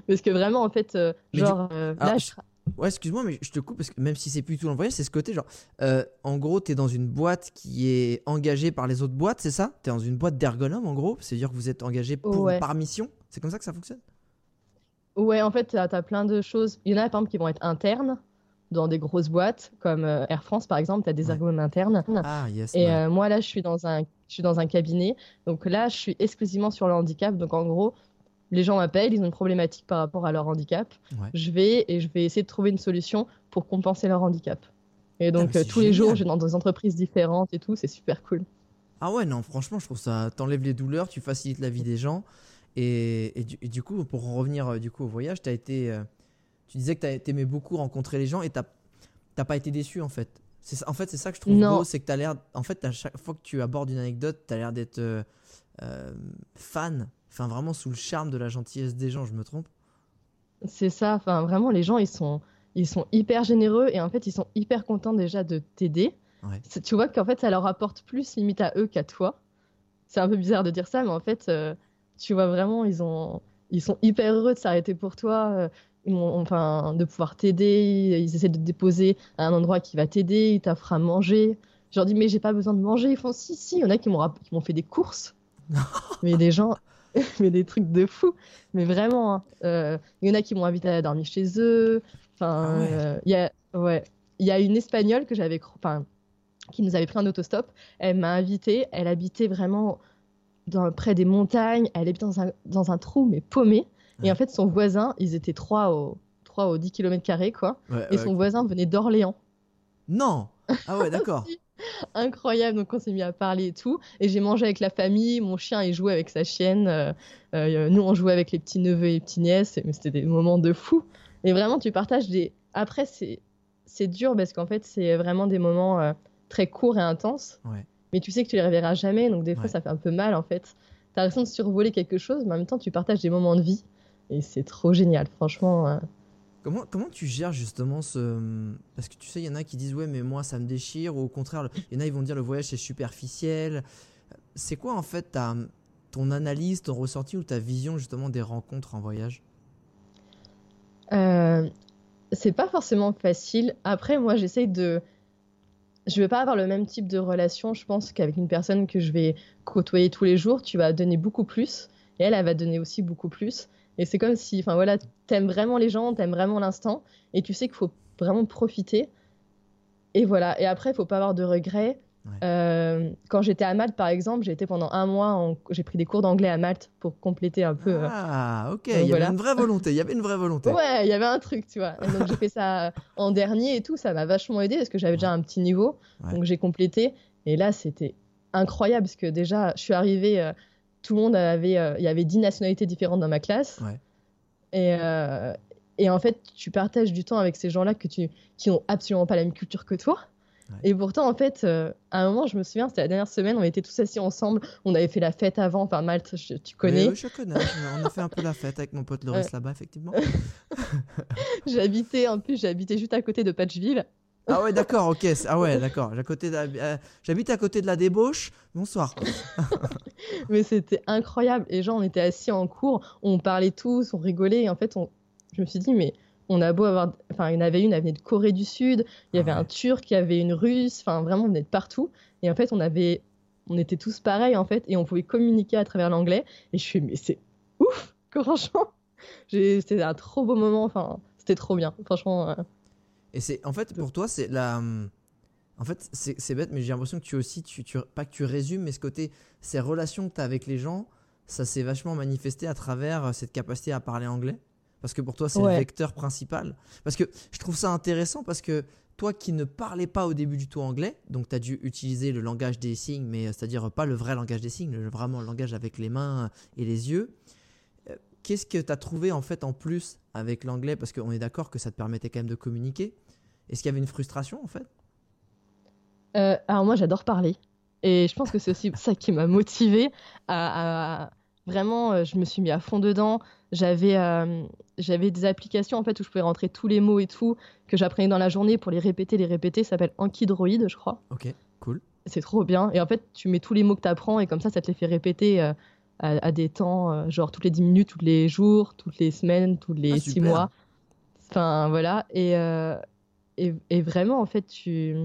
parce que vraiment, en fait, genre, là, je... Ouais, excuse-moi, mais je te coupe parce que même si c'est plus tout l'envoyage, c'est ce côté genre, euh, en gros, tu es dans une boîte qui est engagée par les autres boîtes, c'est ça? Tu es dans une boîte d'ergonomes en gros, c'est-à-dire que vous êtes engagé pour, par mission? C'est comme ça que ça fonctionne? Ouais, en fait, tu as, plein de choses. Il y en a par exemple qui vont être internes dans des grosses boîtes comme euh, Air France par exemple, tu as des ergonomes internes. Ah, yes. Et euh, moi là, je suis, dans un, je suis dans un cabinet, donc là, je suis exclusivement sur le handicap. Donc en gros, les gens m'appellent, ils ont une problématique par rapport à leur handicap. Je vais et je vais essayer de trouver une solution pour compenser leur handicap. Et donc euh, tous les jours, je vais dans des entreprises différentes et tout, c'est super cool. Ah ouais, non, franchement, je trouve ça t'enlève les douleurs, tu facilites la vie des gens. Et, du, coup, pour revenir euh, du coup au voyage, as été, euh, tu disais que tu aimais beaucoup rencontrer les gens et t'as pas été déçu en fait. En fait, c'est ça que je trouve beau, c'est que tu as l'air. En fait, à chaque fois que tu abordes une anecdote, tu as l'air d'être fan Enfin, vraiment sous le charme de la gentillesse des gens, je me trompe? C'est ça. Enfin, vraiment, les gens, ils sont, ils sont hyper généreux et en fait, ils sont hyper contents déjà de t'aider. Tu vois qu'en fait, ça leur apporte plus limite à eux qu'à toi. C'est un peu bizarre de dire ça, mais en fait, euh, tu vois vraiment, ils, ont, ils sont hyper heureux de s'arrêter pour toi. Euh, enfin, de pouvoir t'aider. Ils essaient de te déposer à un endroit qui va t'aider. Ils t'offrent à manger. Je leur dis, mais j'ai pas besoin de manger. Ils font, si, si. Il y en a qui m'ont fait des courses. mais des gens, mais des trucs de fou. Mais vraiment, hein. euh, il y en a qui m'ont invité à dormir chez eux. Enfin, ah euh, il y a, ouais, il y a une espagnole que j'avais, enfin, qui nous avait pris un autostop. Elle m'a invité. Elle habitait vraiment dans, près des montagnes. Elle habitait dans un, dans un trou mais paumé. Et en fait, son voisin, ils étaient trois au, 3 au 10 km, quoi. et son voisin venait d'Orléans. Non Ah ouais, d'accord. incroyable. Donc on s'est mis à parler et tout. Et j'ai mangé avec la famille. Mon chien, il jouait avec sa chienne. Euh, euh, nous, on jouait avec les petits neveux et les petits nièces. Mais c'était des moments de fou. Et vraiment, tu partages des. Après, c'est c'est dur parce qu'en fait, c'est vraiment des moments euh, très courts et intenses. Mais tu sais que tu les reverras jamais. Donc des fois, ça fait un peu mal en fait. T'as l'impression de survoler quelque chose, mais en même temps, tu partages des moments de vie. Et c'est trop génial, franchement. Comment, comment tu gères justement ce. Parce que tu sais, il y en a qui disent ouais, mais moi ça me déchire, ou au contraire, il y en a ils vont dire le voyage c'est superficiel. C'est quoi en fait ta, ton analyse, ton ressenti ou ta vision justement des rencontres en voyage? Euh, C'est pas forcément facile. Après, moi j'essaye de. Je vais pas avoir le même type de relation, je pense, qu'avec une personne que je vais côtoyer tous les jours. Tu vas donner beaucoup plus et elle, elle va donner aussi beaucoup plus. Et c'est comme si, enfin voilà, t'aimes vraiment les gens, t'aimes vraiment l'instant, et tu sais qu'il faut vraiment profiter. Et voilà. Et après, il faut pas avoir de regrets. Euh, quand j'étais à Malte, par exemple, j'ai été pendant un mois, j'ai pris des cours d'anglais à Malte pour compléter un peu. Euh, ah, ok. il y avait une vraie volonté. Il y avait une vraie volonté. Ouais, il y avait un truc, tu vois. donc j'ai fait ça en dernier et tout. Ça m'a vachement aidé parce que j'avais déjà un petit niveau. Donc j'ai complété. Et là, c'était incroyable parce que déjà, je suis arrivée. Euh, tout le monde avait, euh, il y avait 10 nationalités différentes dans ma classe. Et, euh, et en fait, tu partages du temps avec ces gens-là que tu, qui n'ont absolument pas la même culture que toi. Et pourtant, en fait, euh, à un moment, je me souviens, c'était la dernière semaine, on était tous assis ensemble, on avait fait la fête avant, enfin Malte, tu connais. Oui, je connais, on a fait un peu la fête avec mon pote Loris là-bas, effectivement. j'habitais, en plus, j'habitais juste à côté de Patchville. Ah ouais, d'accord, ok. Ah ouais, d'accord. Euh, j'habite à côté de la débauche. Bonsoir. Mais c'était incroyable. Et genre, on était assis en cours, on parlait tous, on rigolait. Et en fait, on... je me suis dit, mais on a beau avoir. Enfin, il y en avait une, elle venait de Corée du Sud. Il y avait ah un Turc, il y avait une Russe. Enfin, vraiment, on venait de partout. Et en fait, on avait. On était tous pareils, en fait. Et on pouvait communiquer à travers l'anglais. Et je suis, mais c'est ouf, franchement. C'était un trop beau moment. Enfin, c'était trop bien. Franchement. Euh, et c'est en fait pour toi c'est la hum, en fait c'est bête mais j'ai l'impression que tu aussi tu, tu, pas que tu résumes mais ce côté ces relations que tu as avec les gens ça s'est vachement manifesté à travers euh, cette capacité à parler anglais parce que pour toi c'est le vecteur principal parce que je trouve ça intéressant parce que toi qui ne parlais pas au début du tout anglais, donc tu as dû utiliser le langage des signes, mais euh, c'est-à-dire pas le vrai langage des signes, vraiment le langage avec les mains et les yeux. Euh, qu'est-ce que tu as trouvé en fait en plus avec l'anglais? Parce qu'on est d'accord que ça te permettait quand même de communiquer. Est-ce qu'il y avait une frustration en fait? Euh, Alors moi j'adore parler et je pense que c'est aussi ça qui m'a motivée à, vraiment euh, je me suis mis à fond dedans. J'avais euh, j'avais des applications en fait où je pouvais rentrer tous les mots et tout que j'apprenais dans la journée pour les répéter les répéter. Ça s'appelle Ankydroid je crois. Ok cool. c'est trop bien. Et en fait, tu mets tous les mots que tu apprends et comme ça, ça te les fait répéter euh, à, des temps, euh, genre toutes les 10 minutes, tous les jours, toutes les semaines, tous les 6 mois. Enfin, voilà. Et, euh, et, et, vraiment, en fait, tu...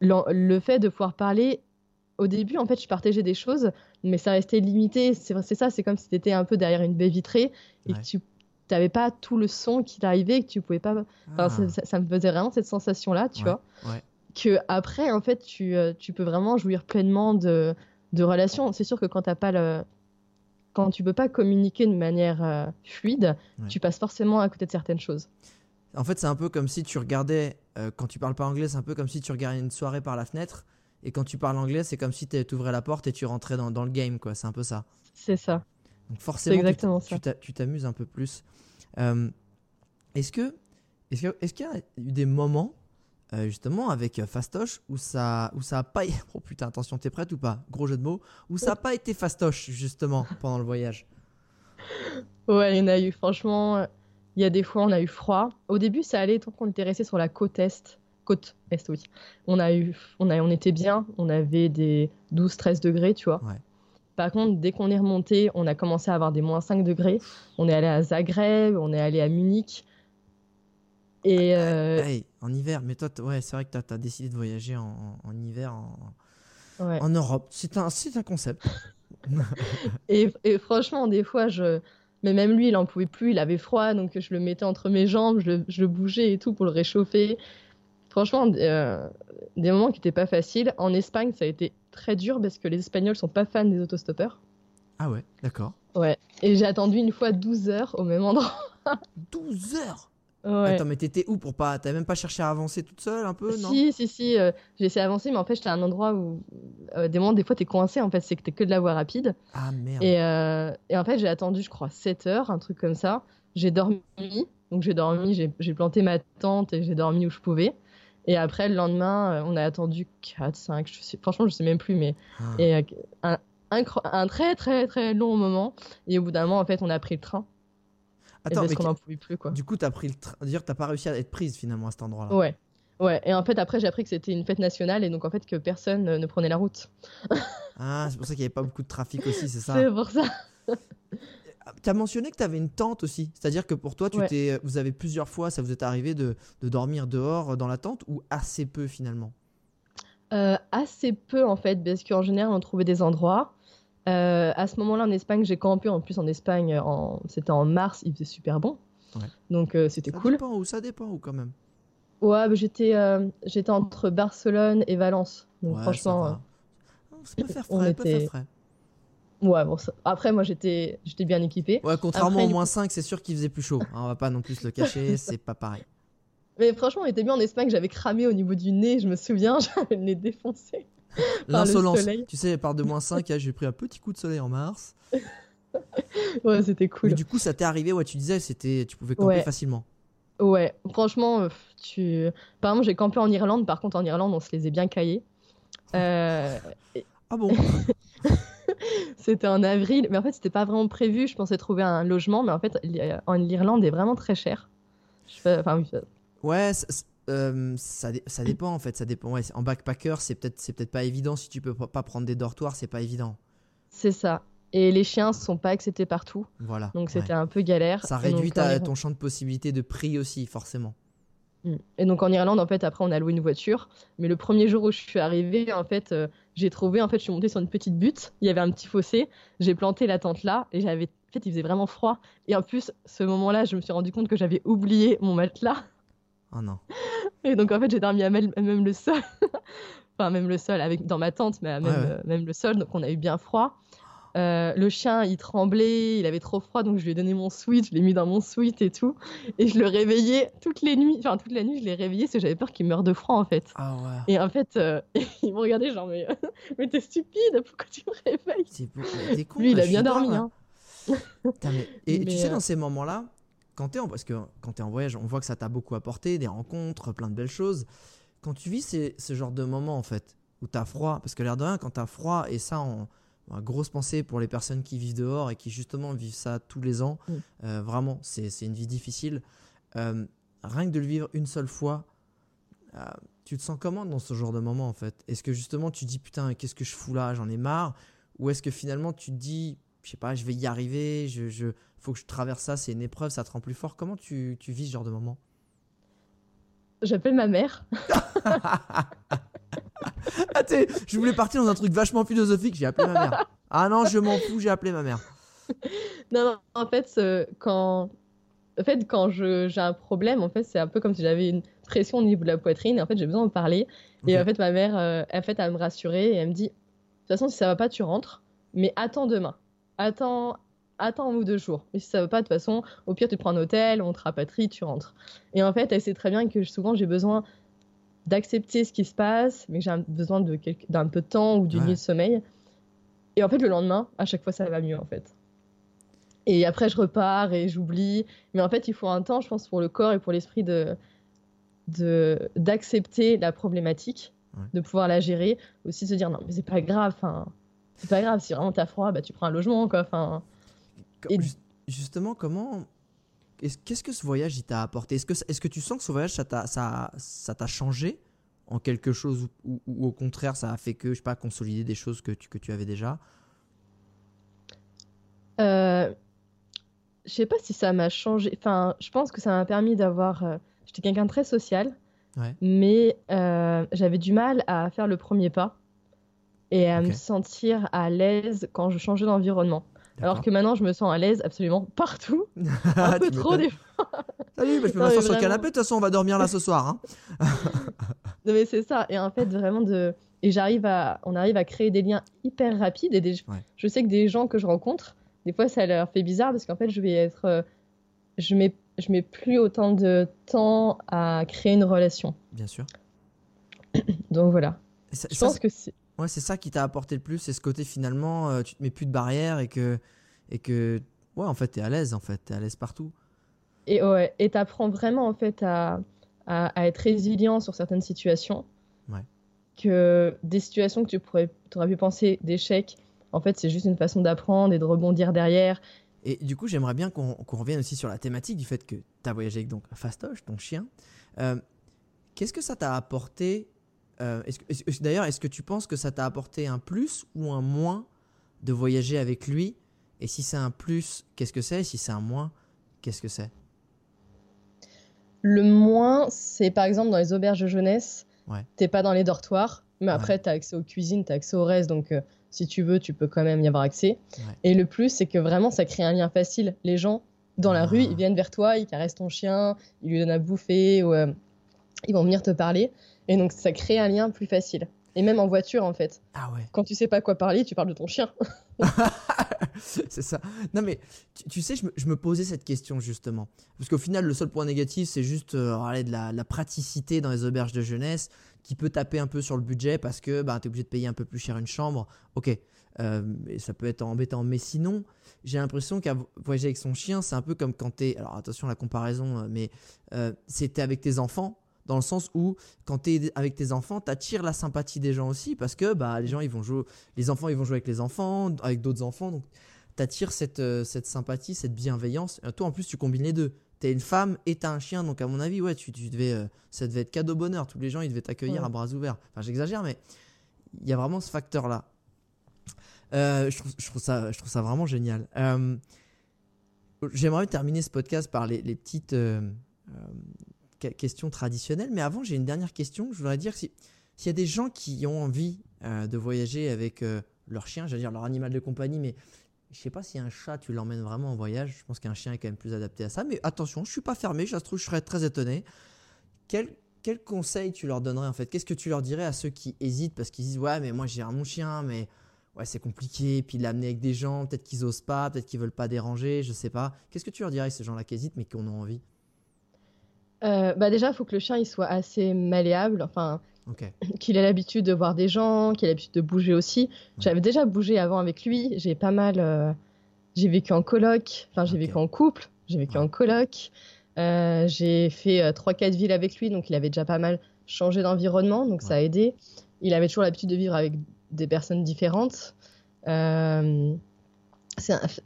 le fait de pouvoir parler, au début, en fait, je partageais des choses, mais ça restait limité. C'est ça, c'est comme si tu étais un peu derrière une baie vitrée et que tu n'avais pas tout le son qui t'arrivait, que tu pouvais pas. Ah. Ça, ça, me faisait vraiment cette sensation-là, tu vois. Que après, en fait, tu, euh, tu, peux vraiment jouir pleinement de, de relations. C'est sûr que quand t'as pas le, quand tu peux pas communiquer de manière euh, fluide, tu passes forcément à côté de certaines choses. En fait, c'est un peu comme si tu regardais, euh, quand tu parles pas anglais, c'est un peu comme si tu regardais une soirée par la fenêtre. Et quand tu parles anglais, c'est comme si tu ouvrais la porte et tu rentrais dans, dans le game, quoi. C'est un peu ça. C'est ça. Donc forcément, tu t'amuses un peu plus. Euh, est-ce que, est-ce qu'il y a eu des moments euh, justement avec Fastoche où ça, où ça a pas, oh putain, attention, t'es prête ou pas? Gros jeu de mots, où ça a pas été Fastoche justement pendant le voyage? Ouais, il y en a eu. Franchement, il y a des fois on a eu froid. Au début, ça allait tant qu'on était resté sur la côte est. Côte est, oui. On a eu, on a, on était bien. On avait des 12-13 degrés, tu vois. Ouais. Par contre, dès qu'on est remonté, on a commencé à avoir des moins 5 degrés. On est allé à Zagreb, on est allé à Munich. Et ah, euh, en hiver, mais toi, ouais, c'est vrai que tu as, décidé de voyager en, hiver en, Europe. C'est un, un concept. et, franchement, des fois, je. Mais même lui, il en pouvait plus, il avait froid, donc je le mettais entre mes jambes, je le, bougeais et tout pour le réchauffer. Franchement, euh, des moments qui n'étaient pas faciles. En Espagne, ça a été très dur parce que les Espagnols sont pas fans des autostoppeurs. Ah ouais, d'accord. Ouais. Et j'ai attendu une fois 12 heures au même endroit. 12 heures? Ouais. Attends, mais t'étais où pour pas. T'as même pas cherché à avancer toute seule un peu, non? Si, si, si. Euh, j'ai essayé d'avancer, mais en fait, j'étais à un endroit où. Euh, des moments, des fois, t'es coincé, en fait, c'est que t'es que de la voie rapide. Ah merde. Et, euh, et en fait, j'ai attendu, je crois, 7 heures, un truc comme ça. J'ai dormi. Donc, j'ai dormi, j'ai planté ma tente et j'ai dormi où je pouvais. Et après, le lendemain, euh, on a attendu 4, 5, je sais, franchement, je sais même plus, mais ah. et, un, un, très, très, très long moment. Et au bout d'un moment, en fait, on a pris le train. Attends, parce qu'on n'en pouvait plus, quoi. Du coup, t'as pris le train. T'as pas réussi à être prise finalement à cet endroit-là. Ouais. Ouais, et en fait, après, j'ai appris que c'était une fête nationale et donc en fait que personne ne prenait la route. ah, c'est pour ça qu'il n'y avait pas beaucoup de trafic aussi, c'est ça C'est pour ça. tu as mentionné que tu avais une tente aussi. C'est-à-dire que pour toi, tu t'es, vous avez plusieurs fois, ça vous est arrivé de, dormir dehors dans la tente ou assez peu finalement? Euh, Assez peu en fait, parce qu'en général, on trouvait des endroits. Euh, à ce moment-là, en Espagne, j'ai campé. En plus, en Espagne, en... c'était en mars, il faisait super bon. Donc, euh, c'était cool. Ça dépend ou ça dépend ou quand même Ouais, bah, j'étais, j'étais entre Barcelone et Valence. Donc, franchement. Ça, peut faire frais, peut faire frais. Ouais, bon, après, moi, j'étais bien équipé. Ouais, contrairement au moins 5, c'est sûr qu'il faisait plus chaud. Hein, on va pas non plus le cacher, c'est pas pareil. Mais franchement, on était bien en Espagne, j'avais cramé au niveau du nez, je me souviens, j'avais le nez défoncé. L'insolence. Tu sais, par de moins 5, j'ai pris un petit coup de soleil en mars. ouais, c'était cool. Mais du coup, ça t'est arrivé, ouais, tu disais, c'était, tu pouvais camper facilement. Ouais, franchement, euh, tu. Par exemple, j'ai campé en Irlande, par contre, en Irlande, on se les est bien caillés. Euh... Ah bon? C'était en avril, mais en fait, c'était pas vraiment prévu. Je pensais trouver un logement, mais en fait, en l'Irlande est vraiment très cher. Enfin, ouais, euh, ça, ça, dépend en fait. Ça dépend. Ouais, en backpacker, c'est peut-être c'est peut-être pas évident si tu peux pas prendre des dortoirs, c'est pas évident. C'est ça. Et les chiens sont pas acceptés partout. Voilà. Donc c'était un peu galère. Ça réduit ton champ de possibilités de prix aussi, forcément. Mm. Et donc en Irlande, en fait, après, on a loué une voiture. Mais le premier jour où je suis arrivée, en fait, euh, j'ai trouvé, en fait, je suis montée sur une petite butte. Il y avait un petit fossé. J'ai planté la tente là et j'avais, en fait, il faisait vraiment froid. Et en plus, ce moment-là, je me suis rendu compte que j'avais oublié mon matelas. Oh non. Et donc en fait, j'ai dormi à même, le sol. enfin, même le sol, avec dans ma tente, mais même, euh, même le sol. Donc on a eu bien froid. Euh, le chien, il tremblait, il avait trop froid, donc je lui ai donné mon sweat, je l'ai mis dans mon sweat et tout. Et je le réveillais toutes les nuits, enfin toute la nuit, je l'ai réveillé parce que j'avais peur qu'il meure de froid en fait. Ah ouais. Et en fait, euh, il me regardait genre, mais, mais t'es stupide, pourquoi tu me réveilles? C'est con. Lui, il a bien dormi. Hein. Et tu sais, dans euh, ces moments-là, quand t'es en... Parce que quand t'es en voyage, on voit que ça t'a beaucoup apporté, des rencontres, plein de belles choses. Quand tu vis ces... ce genre de moments en fait, où t'as froid, parce que l'air de rien, quand t'as froid, et ça, on grosse pensée pour les personnes qui vivent dehors et qui justement vivent ça tous les ans. Mm. Euh, vraiment, c'est une vie difficile. Euh, rien que de le vivre une seule fois, euh, tu te sens comment dans ce genre de moment en fait? Est-ce que justement tu dis putain qu'est-ce que je fous là, j'en ai marre? Ou est-ce que finalement tu te dis je sais pas, je vais y arriver, je, je faut que je traverse ça, c'est une épreuve, ça te rend plus fort. Comment tu, tu vis ce genre de moment? J'appelle ma mère. ah, je voulais partir dans un truc vachement philosophique, j'ai appelé ma mère. Ah non, je m'en fous, j'ai appelé ma mère. non, non, en fait, quand, en fait, quand j'ai un problème, en fait, c'est un peu comme si j'avais une pression au niveau de la poitrine. Et en fait, j'ai besoin de parler. Et en fait, ma mère, euh, elle, fait, elle me rassurer et elle me dit, de toute façon, si ça va pas, tu rentres, mais attends demain attends, attends un ou deux jours. Mais si ça veut pas, de toute façon, au pire, tu prends un hôtel, on te rapatrie, tu rentres. Et en fait, elle sait très bien que souvent, j'ai besoin d'accepter ce qui se passe, mais que j'ai besoin d'un peu de temps ou d'une nuit de sommeil. Et en fait, le lendemain, à chaque fois, ça va mieux, en fait. Et après, je repars et j'oublie. Mais en fait, il faut un temps, je pense, pour le corps et pour l'esprit de d'accepter la problématique, de pouvoir la gérer, aussi se dire non mais c'est pas grave, c'est pas grave, si vraiment t'as froid, bah, tu prends un logement, quoi. Enfin. Justement, comment. Qu'est-ce que ce voyage il t'a apporté? Est-ce que, est que tu sens que ce voyage ça t'a ça, ça changé en quelque chose ou, au contraire ça a fait que je sais pas consolider des choses que tu, que tu avais déjà? Euh, Je sais pas si ça m'a changé. Enfin, je pense que ça m'a permis d'avoir. Euh, j'étais quelqu'un de très social, mais euh, j'avais du mal à faire le premier pas et à me sentir à l'aise quand je changeais d'environnement. Alors que maintenant, je me sens à l'aise absolument partout. un peu trop des fois. Salut, bah, je peux m'asseoir sur le canapé, de toute façon, on va dormir là ce soir. Hein. non, mais c'est ça. Et en fait, vraiment de. Et j'arrive à. On arrive à créer des liens hyper rapides. Et je sais que des gens que je rencontre, des fois, ça leur fait bizarre parce qu'en fait, je vais être. Euh, je mets... je mets plus autant de temps à créer une relation. Bien sûr. Donc voilà. je pense que c'est. Ouais, c'est ça qui t'a apporté le plus, c'est ce côté finalement, euh, tu te mets plus de barrières et que, et que ouais, en fait, t'es à l'aise, en fait, t'es à l'aise partout. Et ouais, et t'apprends vraiment en fait à, à, être résilient sur certaines situations. Ouais. Que des situations que tu pourrais, aurais pu penser d'échec, en fait, c'est juste une façon d'apprendre et de rebondir derrière. Et du coup, j'aimerais bien qu'on revienne aussi sur la thématique du fait que tu as voyagé avec donc Fastoche, ton chien. Euh, qu'est-ce que ça t'a apporté euh, d'ailleurs, est-ce que tu penses que ça t'a apporté un plus ou un moins de voyager avec lui? Et si c'est un plus, qu'est-ce que c'est? Si c'est un moins, qu'est-ce que c'est? Le moins, c'est par exemple dans les auberges de jeunesse, ouais. t'es pas dans les dortoirs, mais après, tu as accès aux cuisines, tu as accès au reste, donc euh, si tu veux, tu peux quand même y avoir accès. Et le plus, c'est que vraiment, ça crée un lien facile. Les gens, dans la rue, ils ah. viennent vers toi, ils caressent ton chien, ils lui donnent à bouffer, ou, euh, ils vont venir te parler. Et donc, ça crée un lien plus facile. Et même en voiture, en fait. Ah ouais. Quand tu sais pas quoi parler, tu parles de ton chien. c'est ça. Non, mais tu, sais, je me, posais cette question justement. Parce qu'au final, le seul point négatif, c'est juste euh, de la, praticité dans les auberges de jeunesse qui peut taper un peu sur le budget parce que bah, tu es obligé de payer un peu plus cher une chambre. Ok. Euh, et ça peut être embêtant. Mais sinon, j'ai l'impression qu'à voyager avec son chien, c'est un peu comme quand tu es. Alors attention à la comparaison, mais euh, c'était avec tes enfants dans le sens où quand tu es avec tes enfants, tu attires la sympathie des gens aussi parce que bah, les gens ils vont jouer, les enfants ils vont jouer avec les enfants, avec d'autres enfants, donc tu attires cette, euh, cette sympathie, cette bienveillance. Et toi en plus tu combines les deux. Tu es une femme et tu as un chien, donc à mon avis, ouais, tu, tu devais, euh, ça devait être cadeau bonheur. Tous les gens ils devaient t'accueillir à bras ouverts. Enfin j'exagère, mais il y a vraiment ce facteur-là. Euh, je, trouve, je, trouve ça, je trouve ça vraiment génial. J'aimerais terminer ce podcast par les, les petites question traditionnelle. Mais avant, j'ai une dernière question. Je voudrais dire s'il y a des gens qui ont envie euh, de voyager avec euh, leur chien, j'allais dire leur animal de compagnie, mais je sais pas si un chat, tu l'emmènes vraiment en voyage. Je pense qu'un chien est quand même plus adapté à ça. Mais attention, je suis pas fermé. Se trouve, je serais très étonné. Quel, quel conseil tu leur donnerais en fait? Qu'est-ce que tu leur dirais à ceux qui hésitent parce qu'ils disent ouais, mais moi j'ai mon chien, mais ouais, c'est compliqué. Puis l'amener avec des gens, peut-être qu'ils osent pas, peut-être qu'ils veulent pas déranger, je sais pas. Qu'est-ce que tu leur dirais à ces gens-là qui hésitent mais qui en ont envie? Euh, bah déjà, il faut que le chien il soit assez malléable, enfin, qu'il ait l'habitude de voir des gens, qu'il ait l'habitude de bouger aussi. J'avais déjà bougé avant avec lui, j'ai pas mal. Euh, j'ai vécu en coloc, enfin, j'ai vécu en couple, j'ai vécu en coloc. Euh, j'ai fait 3-4 villes avec lui, donc il avait déjà pas mal changé d'environnement, donc ça a aidé. Il avait toujours l'habitude de vivre avec des personnes différentes. Il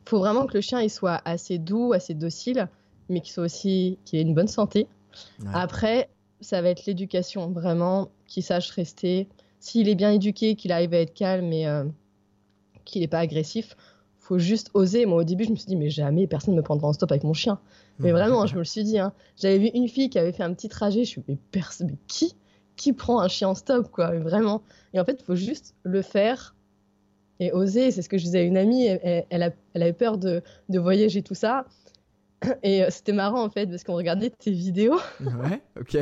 faut vraiment que le chien il soit assez doux, assez docile, mais qu'il soit aussi qu'il ait une bonne santé. Après, ça va être l'éducation, vraiment, qu'il sache rester. S'il est bien éduqué, qu'il arrive à être calme et euh, qu'il n'est pas agressif, faut juste oser. Moi, au début, je me suis dit, mais jamais personne ne me prendra en stop avec mon chien. Mais vraiment, je me le suis dit. Hein. J'avais vu une fille qui avait fait un petit trajet. Je suis mais, personne, mais qui qui prend un chien en stop, quoi Vraiment. Et en fait, il faut juste le faire et oser. C'est ce que je disais à une amie. Elle, elle, a, elle avait peur de, de voyager, tout ça. Et euh, c'était marrant en fait parce qu'on regardait tes vidéos. Ouais, ok.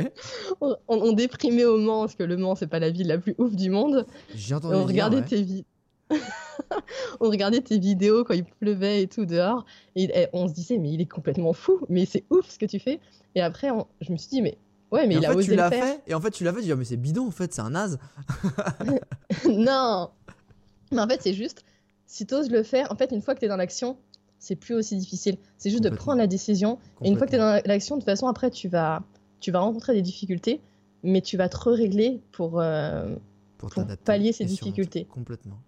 on, déprimait au Mans parce que le Mans c'est pas la ville la plus ouf du monde. J'ai entendu. On regardait tes vidéos. on regardait tes vidéos quand il pleuvait et tout dehors et, on se disait mais il est complètement fou mais c'est ouf ce que tu fais et après je me suis dit mais ouais mais il a osé le faire. Fait, et en fait tu l'as fait tu dis oh, mais c'est bidon en fait c'est un naze. non mais en fait c'est juste si tu oses le faire en fait une fois que tu es dans l'action c'est plus aussi difficile. C'est juste de prendre la décision. Et une fois que tu es dans l'action, de toute façon, après, tu vas, tu vas rencontrer des difficultés, mais tu vas te régler pour, euh, pour, pallier ces difficultés. Complètement.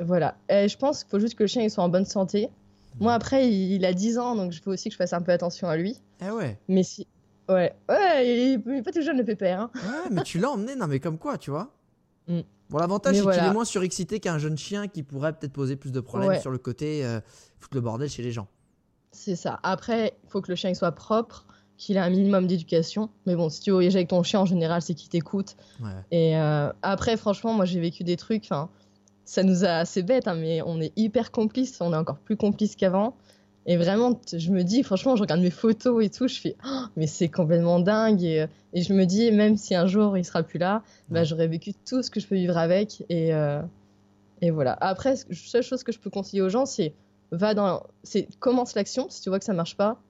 Voilà. Et je pense qu'il faut juste que le chien il soit en bonne santé. Moi, après, il, a 10 ans, donc je veux aussi que je fasse un peu attention à lui. Eh ouais. Mais si. Ouais, ouais, il n'est pas tout jeune, le pépère. Hein. Ouais, mais tu l'as emmené, non, mais comme quoi, tu vois. Mm. Bon, l'avantage, c'est qu'il est moins surexcité qu'un jeune chien qui pourrait peut-être poser plus de problèmes sur le côté, euh, foutre le bordel chez les gens. C'est ça. Après, il faut que le chien soit propre, qu'il ait un minimum d'éducation. Mais bon, si tu voyages avec ton chien, en général, c'est qu'il t'écoute. Et euh, après, franchement, moi, j'ai vécu des trucs. Enfin, ça nous a assez bête, hein, mais on est hyper complices. On est encore plus complices qu'avant. Et vraiment, je me dis, franchement, je regarde mes photos et tout, je fais, oh, mais c'est complètement dingue. Et, je me dis, même si un jour il sera plus là, bah, j'aurais vécu tout ce que je peux vivre avec. Et, euh, et voilà. Après, la seule chose que je peux conseiller aux gens, c'est va dans, c'est commence l'action. Si tu vois que ça marche pas,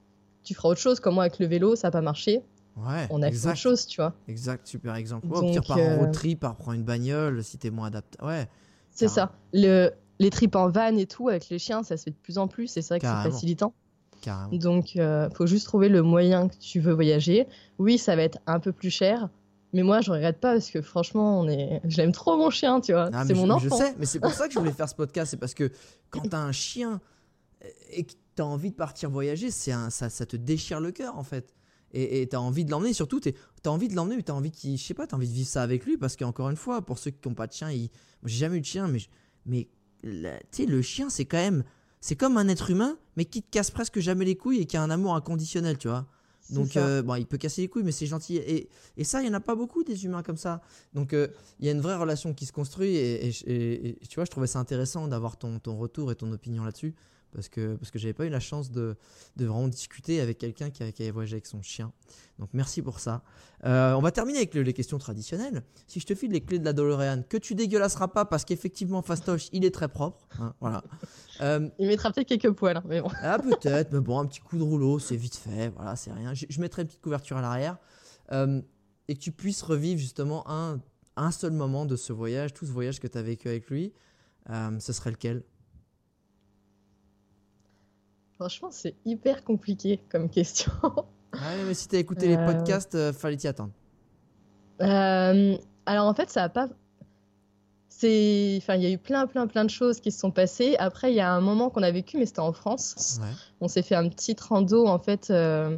tu feras autre chose. Comme moi avec le vélo, ça n'a pas marché. Ouais, on a fait autre chose, tu vois. Exact, super exemple. Ouais, Donc, tu en road euh, trip, prendre une bagnole si t'es moins adapté. Ouais. C'est ça. Le, les tripes en van et tout avec les chiens, ça se fait de plus en plus et c'est vrai que c'est facilitant. Carrément. Donc, il euh, faut juste trouver le moyen que tu veux voyager. Oui, ça va être un peu plus cher, mais moi, je regrette pas parce que franchement, on est... j'aime trop mon chien, tu vois. Ah, c'est mon enfant. Je sais, mais c'est pour ça que je voulais faire ce podcast. C'est parce que quand tu as un chien et que tu as envie de partir voyager, c'est un... ça, ça te déchire le cœur en fait. Et tu as envie de l'emmener, surtout, tu as envie de l'emmener, mais tu as envie qu'il, je sais pas, tu as envie de vivre ça avec lui parce qu'encore une fois, pour ceux qui n'ont pas de chien, il... j'ai jamais eu de chien, mais, mais sais, le chien, c'est quand même. C'est comme un être humain, mais qui te casse presque jamais les couilles et qui a un amour inconditionnel, tu vois. Donc, euh, bon, il peut casser les couilles, mais c'est gentil. Et, et ça, il n'y en a pas beaucoup des humains comme ça. Donc, euh, il y a une vraie relation qui se construit. Et, et, tu vois, je trouvais ça intéressant d'avoir ton, ton retour et ton opinion là-dessus parce que parce que j'avais pas eu la chance de, de vraiment discuter avec quelqu'un qui, qui, avait voyagé avec son chien. Donc merci pour ça. Euh, on va terminer avec les questions traditionnelles. Si je te file les clés de la DeLorean, que tu dégueulasseras pas parce qu'effectivement Fastoche il est très propre. Hein, voilà. Euh, il mettra peut-être quelques poils, hein, mais bon. ah peut-être, mais bon un petit coup de rouleau c'est vite fait. Voilà c'est rien. Je, mettrai une petite couverture à l'arrière euh, et que tu puisses revivre justement un un seul moment de ce voyage, tout ce voyage que tu as vécu avec lui. ce serait lequel? Franchement, c'est hyper compliqué comme question. ouais, mais si t'as écouté les euh. podcasts, euh, fallait t'y attendre. Euh, alors en fait, ça a pas. C'est, enfin, il y a eu plein, plein, plein de choses qui se sont passées. Après, il y a un moment qu'on a vécu, mais c'était en France. On s'est fait un petit rando en fait au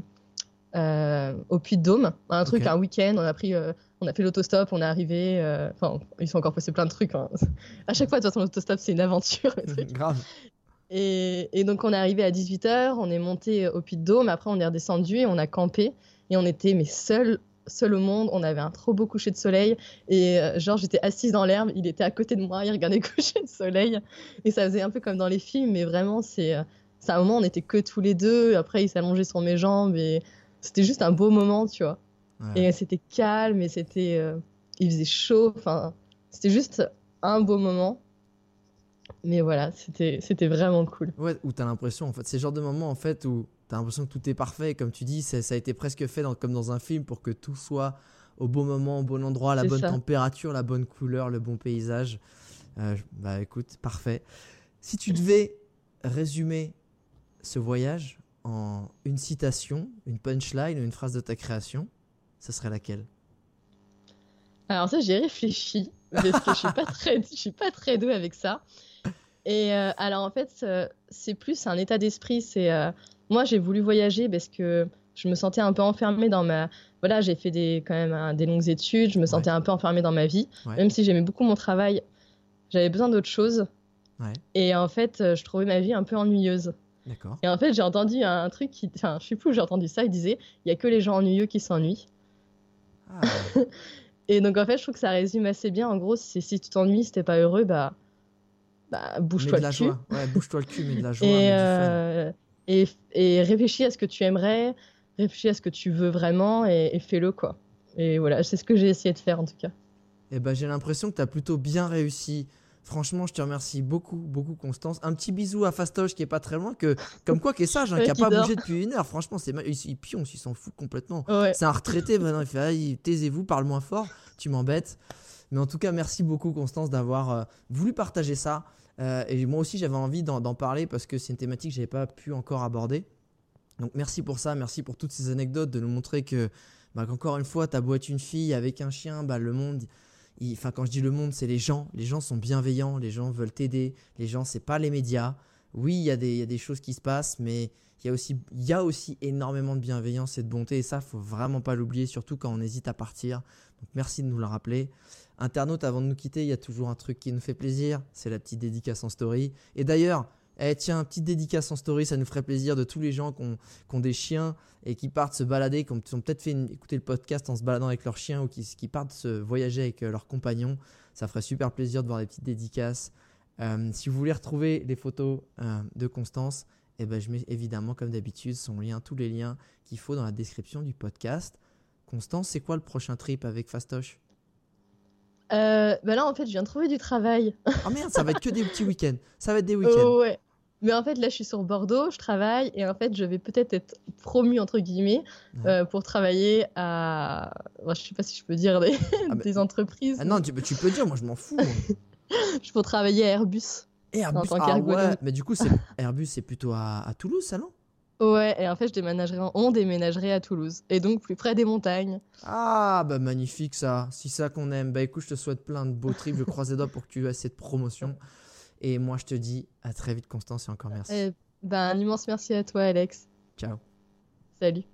Puy de Dôme, un truc, un week-end. On a pris, on a fait l'autostop, on est arrivé. Enfin, ils sont encore passés plein de trucs. Hein. À chaque fois, de toute façon, l'autostop, c'est une aventure. Grave. Et, donc, on est arrivé à 18h, on est monté au Puy de Dôme, après, on est redescendu et on a campé. Et on était, mais seuls seul au monde. On avait un trop beau coucher de soleil. Et euh, genre, j'étais assise dans l'herbe, il était à côté de moi, il regardait le coucher de soleil. Et ça faisait un peu comme dans les films, mais vraiment, c'est. Euh, un moment, on n'était que tous les deux. Après, il s'allongeait sur mes jambes et c'était juste un beau moment, tu vois. Et c'était calme et c'était. Euh, il faisait chaud. Enfin, c'était juste un beau moment. Mais voilà, c'était vraiment cool. Ouais, où t'as l'impression, en fait, c'est le genre de moment, en fait, où t'as l'impression que tout est parfait. Comme tu dis, ça, a été presque fait dans, comme dans un film pour que tout soit au bon moment, au bon endroit, la bonne température, la bonne couleur, le bon paysage. Euh, bah écoute, parfait. Si tu devais résumer ce voyage en une citation, une punchline ou une phrase de ta création, ce serait laquelle? Alors ça, j'ai réfléchi parce que je suis pas très, je suis pas très douée avec ça. Et euh, alors en fait, c'est plus un état d'esprit. C'est euh, moi j'ai voulu voyager parce que je me sentais un peu enfermée dans ma. Voilà, j'ai fait des, quand même des longues études, je me sentais un peu enfermée dans ma vie. Même si j'aimais beaucoup mon travail, j'avais besoin d'autre chose. Et en fait, euh, je trouvais ma vie un peu ennuyeuse. Et en fait, j'ai entendu un truc qui. Enfin, je plus où j'ai entendu ça, il disait il y a que les gens ennuyeux qui s'ennuient. Ah. et donc, en fait, je trouve que ça résume assez bien. En gros, si, si tu t'ennuies, si t'es pas heureux, bah. Bah, bouge-toi le cul. Ouais, bouge-toi le cul, mais de la joie. Et, euh, et, et, réfléchis à ce que tu aimerais, réfléchis à ce que tu veux vraiment et, fais-le, quoi. Et voilà, c'est ce que j'ai essayé de faire en tout cas. Et eh ben, j'ai l'impression que tu as plutôt bien réussi. Franchement, je te remercie beaucoup, beaucoup, Constance. Un petit bisou à Fastoche qui est pas très loin, que, comme quoi, qui est sage, hein, qui a pas bougé depuis une heure. Franchement, c'est il, il pionce, il s'en fout complètement. C'est un retraité maintenant. Il fait, taisez-vous, parle moins fort, tu m'embêtes. Mais en tout cas, merci beaucoup, Constance, d'avoir euh, voulu partager ça. Euh, et moi aussi, j'avais envie d'en parler parce que c'est une thématique que j'avais pas pu encore aborder. Donc merci pour ça, merci pour toutes ces anecdotes, de nous montrer que, bah, qu'encore une fois, ta beau être une fille avec un chien, bah, le monde, enfin quand je dis le monde, c'est les gens. Les gens sont bienveillants, les gens veulent t'aider, les gens, c'est pas les médias. Oui, il y, a des choses qui se passent, mais il y, a aussi, y a aussi énormément de bienveillance et de bonté, et ça, faut vraiment pas l'oublier, surtout quand on hésite à partir. Donc merci de nous le rappeler. Internaute, avant de nous quitter, il y a toujours un truc qui nous fait plaisir, c'est la petite dédicace en story. Et d'ailleurs, eh tiens, petite dédicace en story, ça nous ferait plaisir de tous les gens qui ont, des chiens et qui partent se balader, qui ont, peut-être fait écouter le podcast en se baladant avec leurs chiens ou qui, partent se voyager avec euh, leurs compagnons. Ça ferait super plaisir de voir des petites dédicaces. Euh, si vous voulez retrouver les photos euh, de Constance, eh ben, je mets évidemment, comme d'habitude, son lien, tous les liens qu'il faut dans la description du podcast. Constance, c'est quoi le prochain trip avec Fastoche? Bah là, en fait, je viens de trouver du travail. Ah merde, ça va être que des petits week-ends. Ça va être des week-ends. ouais. Mais en fait, là, je suis sur Bordeaux, je travaille, et en fait, je vais peut-être être promue, entre guillemets, euh, pour travailler à. je sais pas si je peux dire des, ah, des entreprises. Ah non, tu, tu, peux dire, moi, je m'en fous. je peux travailler à Airbus. Airbus, ah ouais, mais du coup, Airbus, c'est plutôt à, Toulouse, ça, non? Ouais, et en fait, je déménagerai, on déménagerait à Toulouse, et donc plus près des montagnes. Ah, bah magnifique ça, si ça qu'on aime. Bah écoute, je te souhaite plein de beaux trips, je croise les doigts pour que tu aies cette promotion. Et moi, je te dis à très vite, Constance, et encore merci. Eh ben, un immense merci à toi, Alex. Ciao. Salut.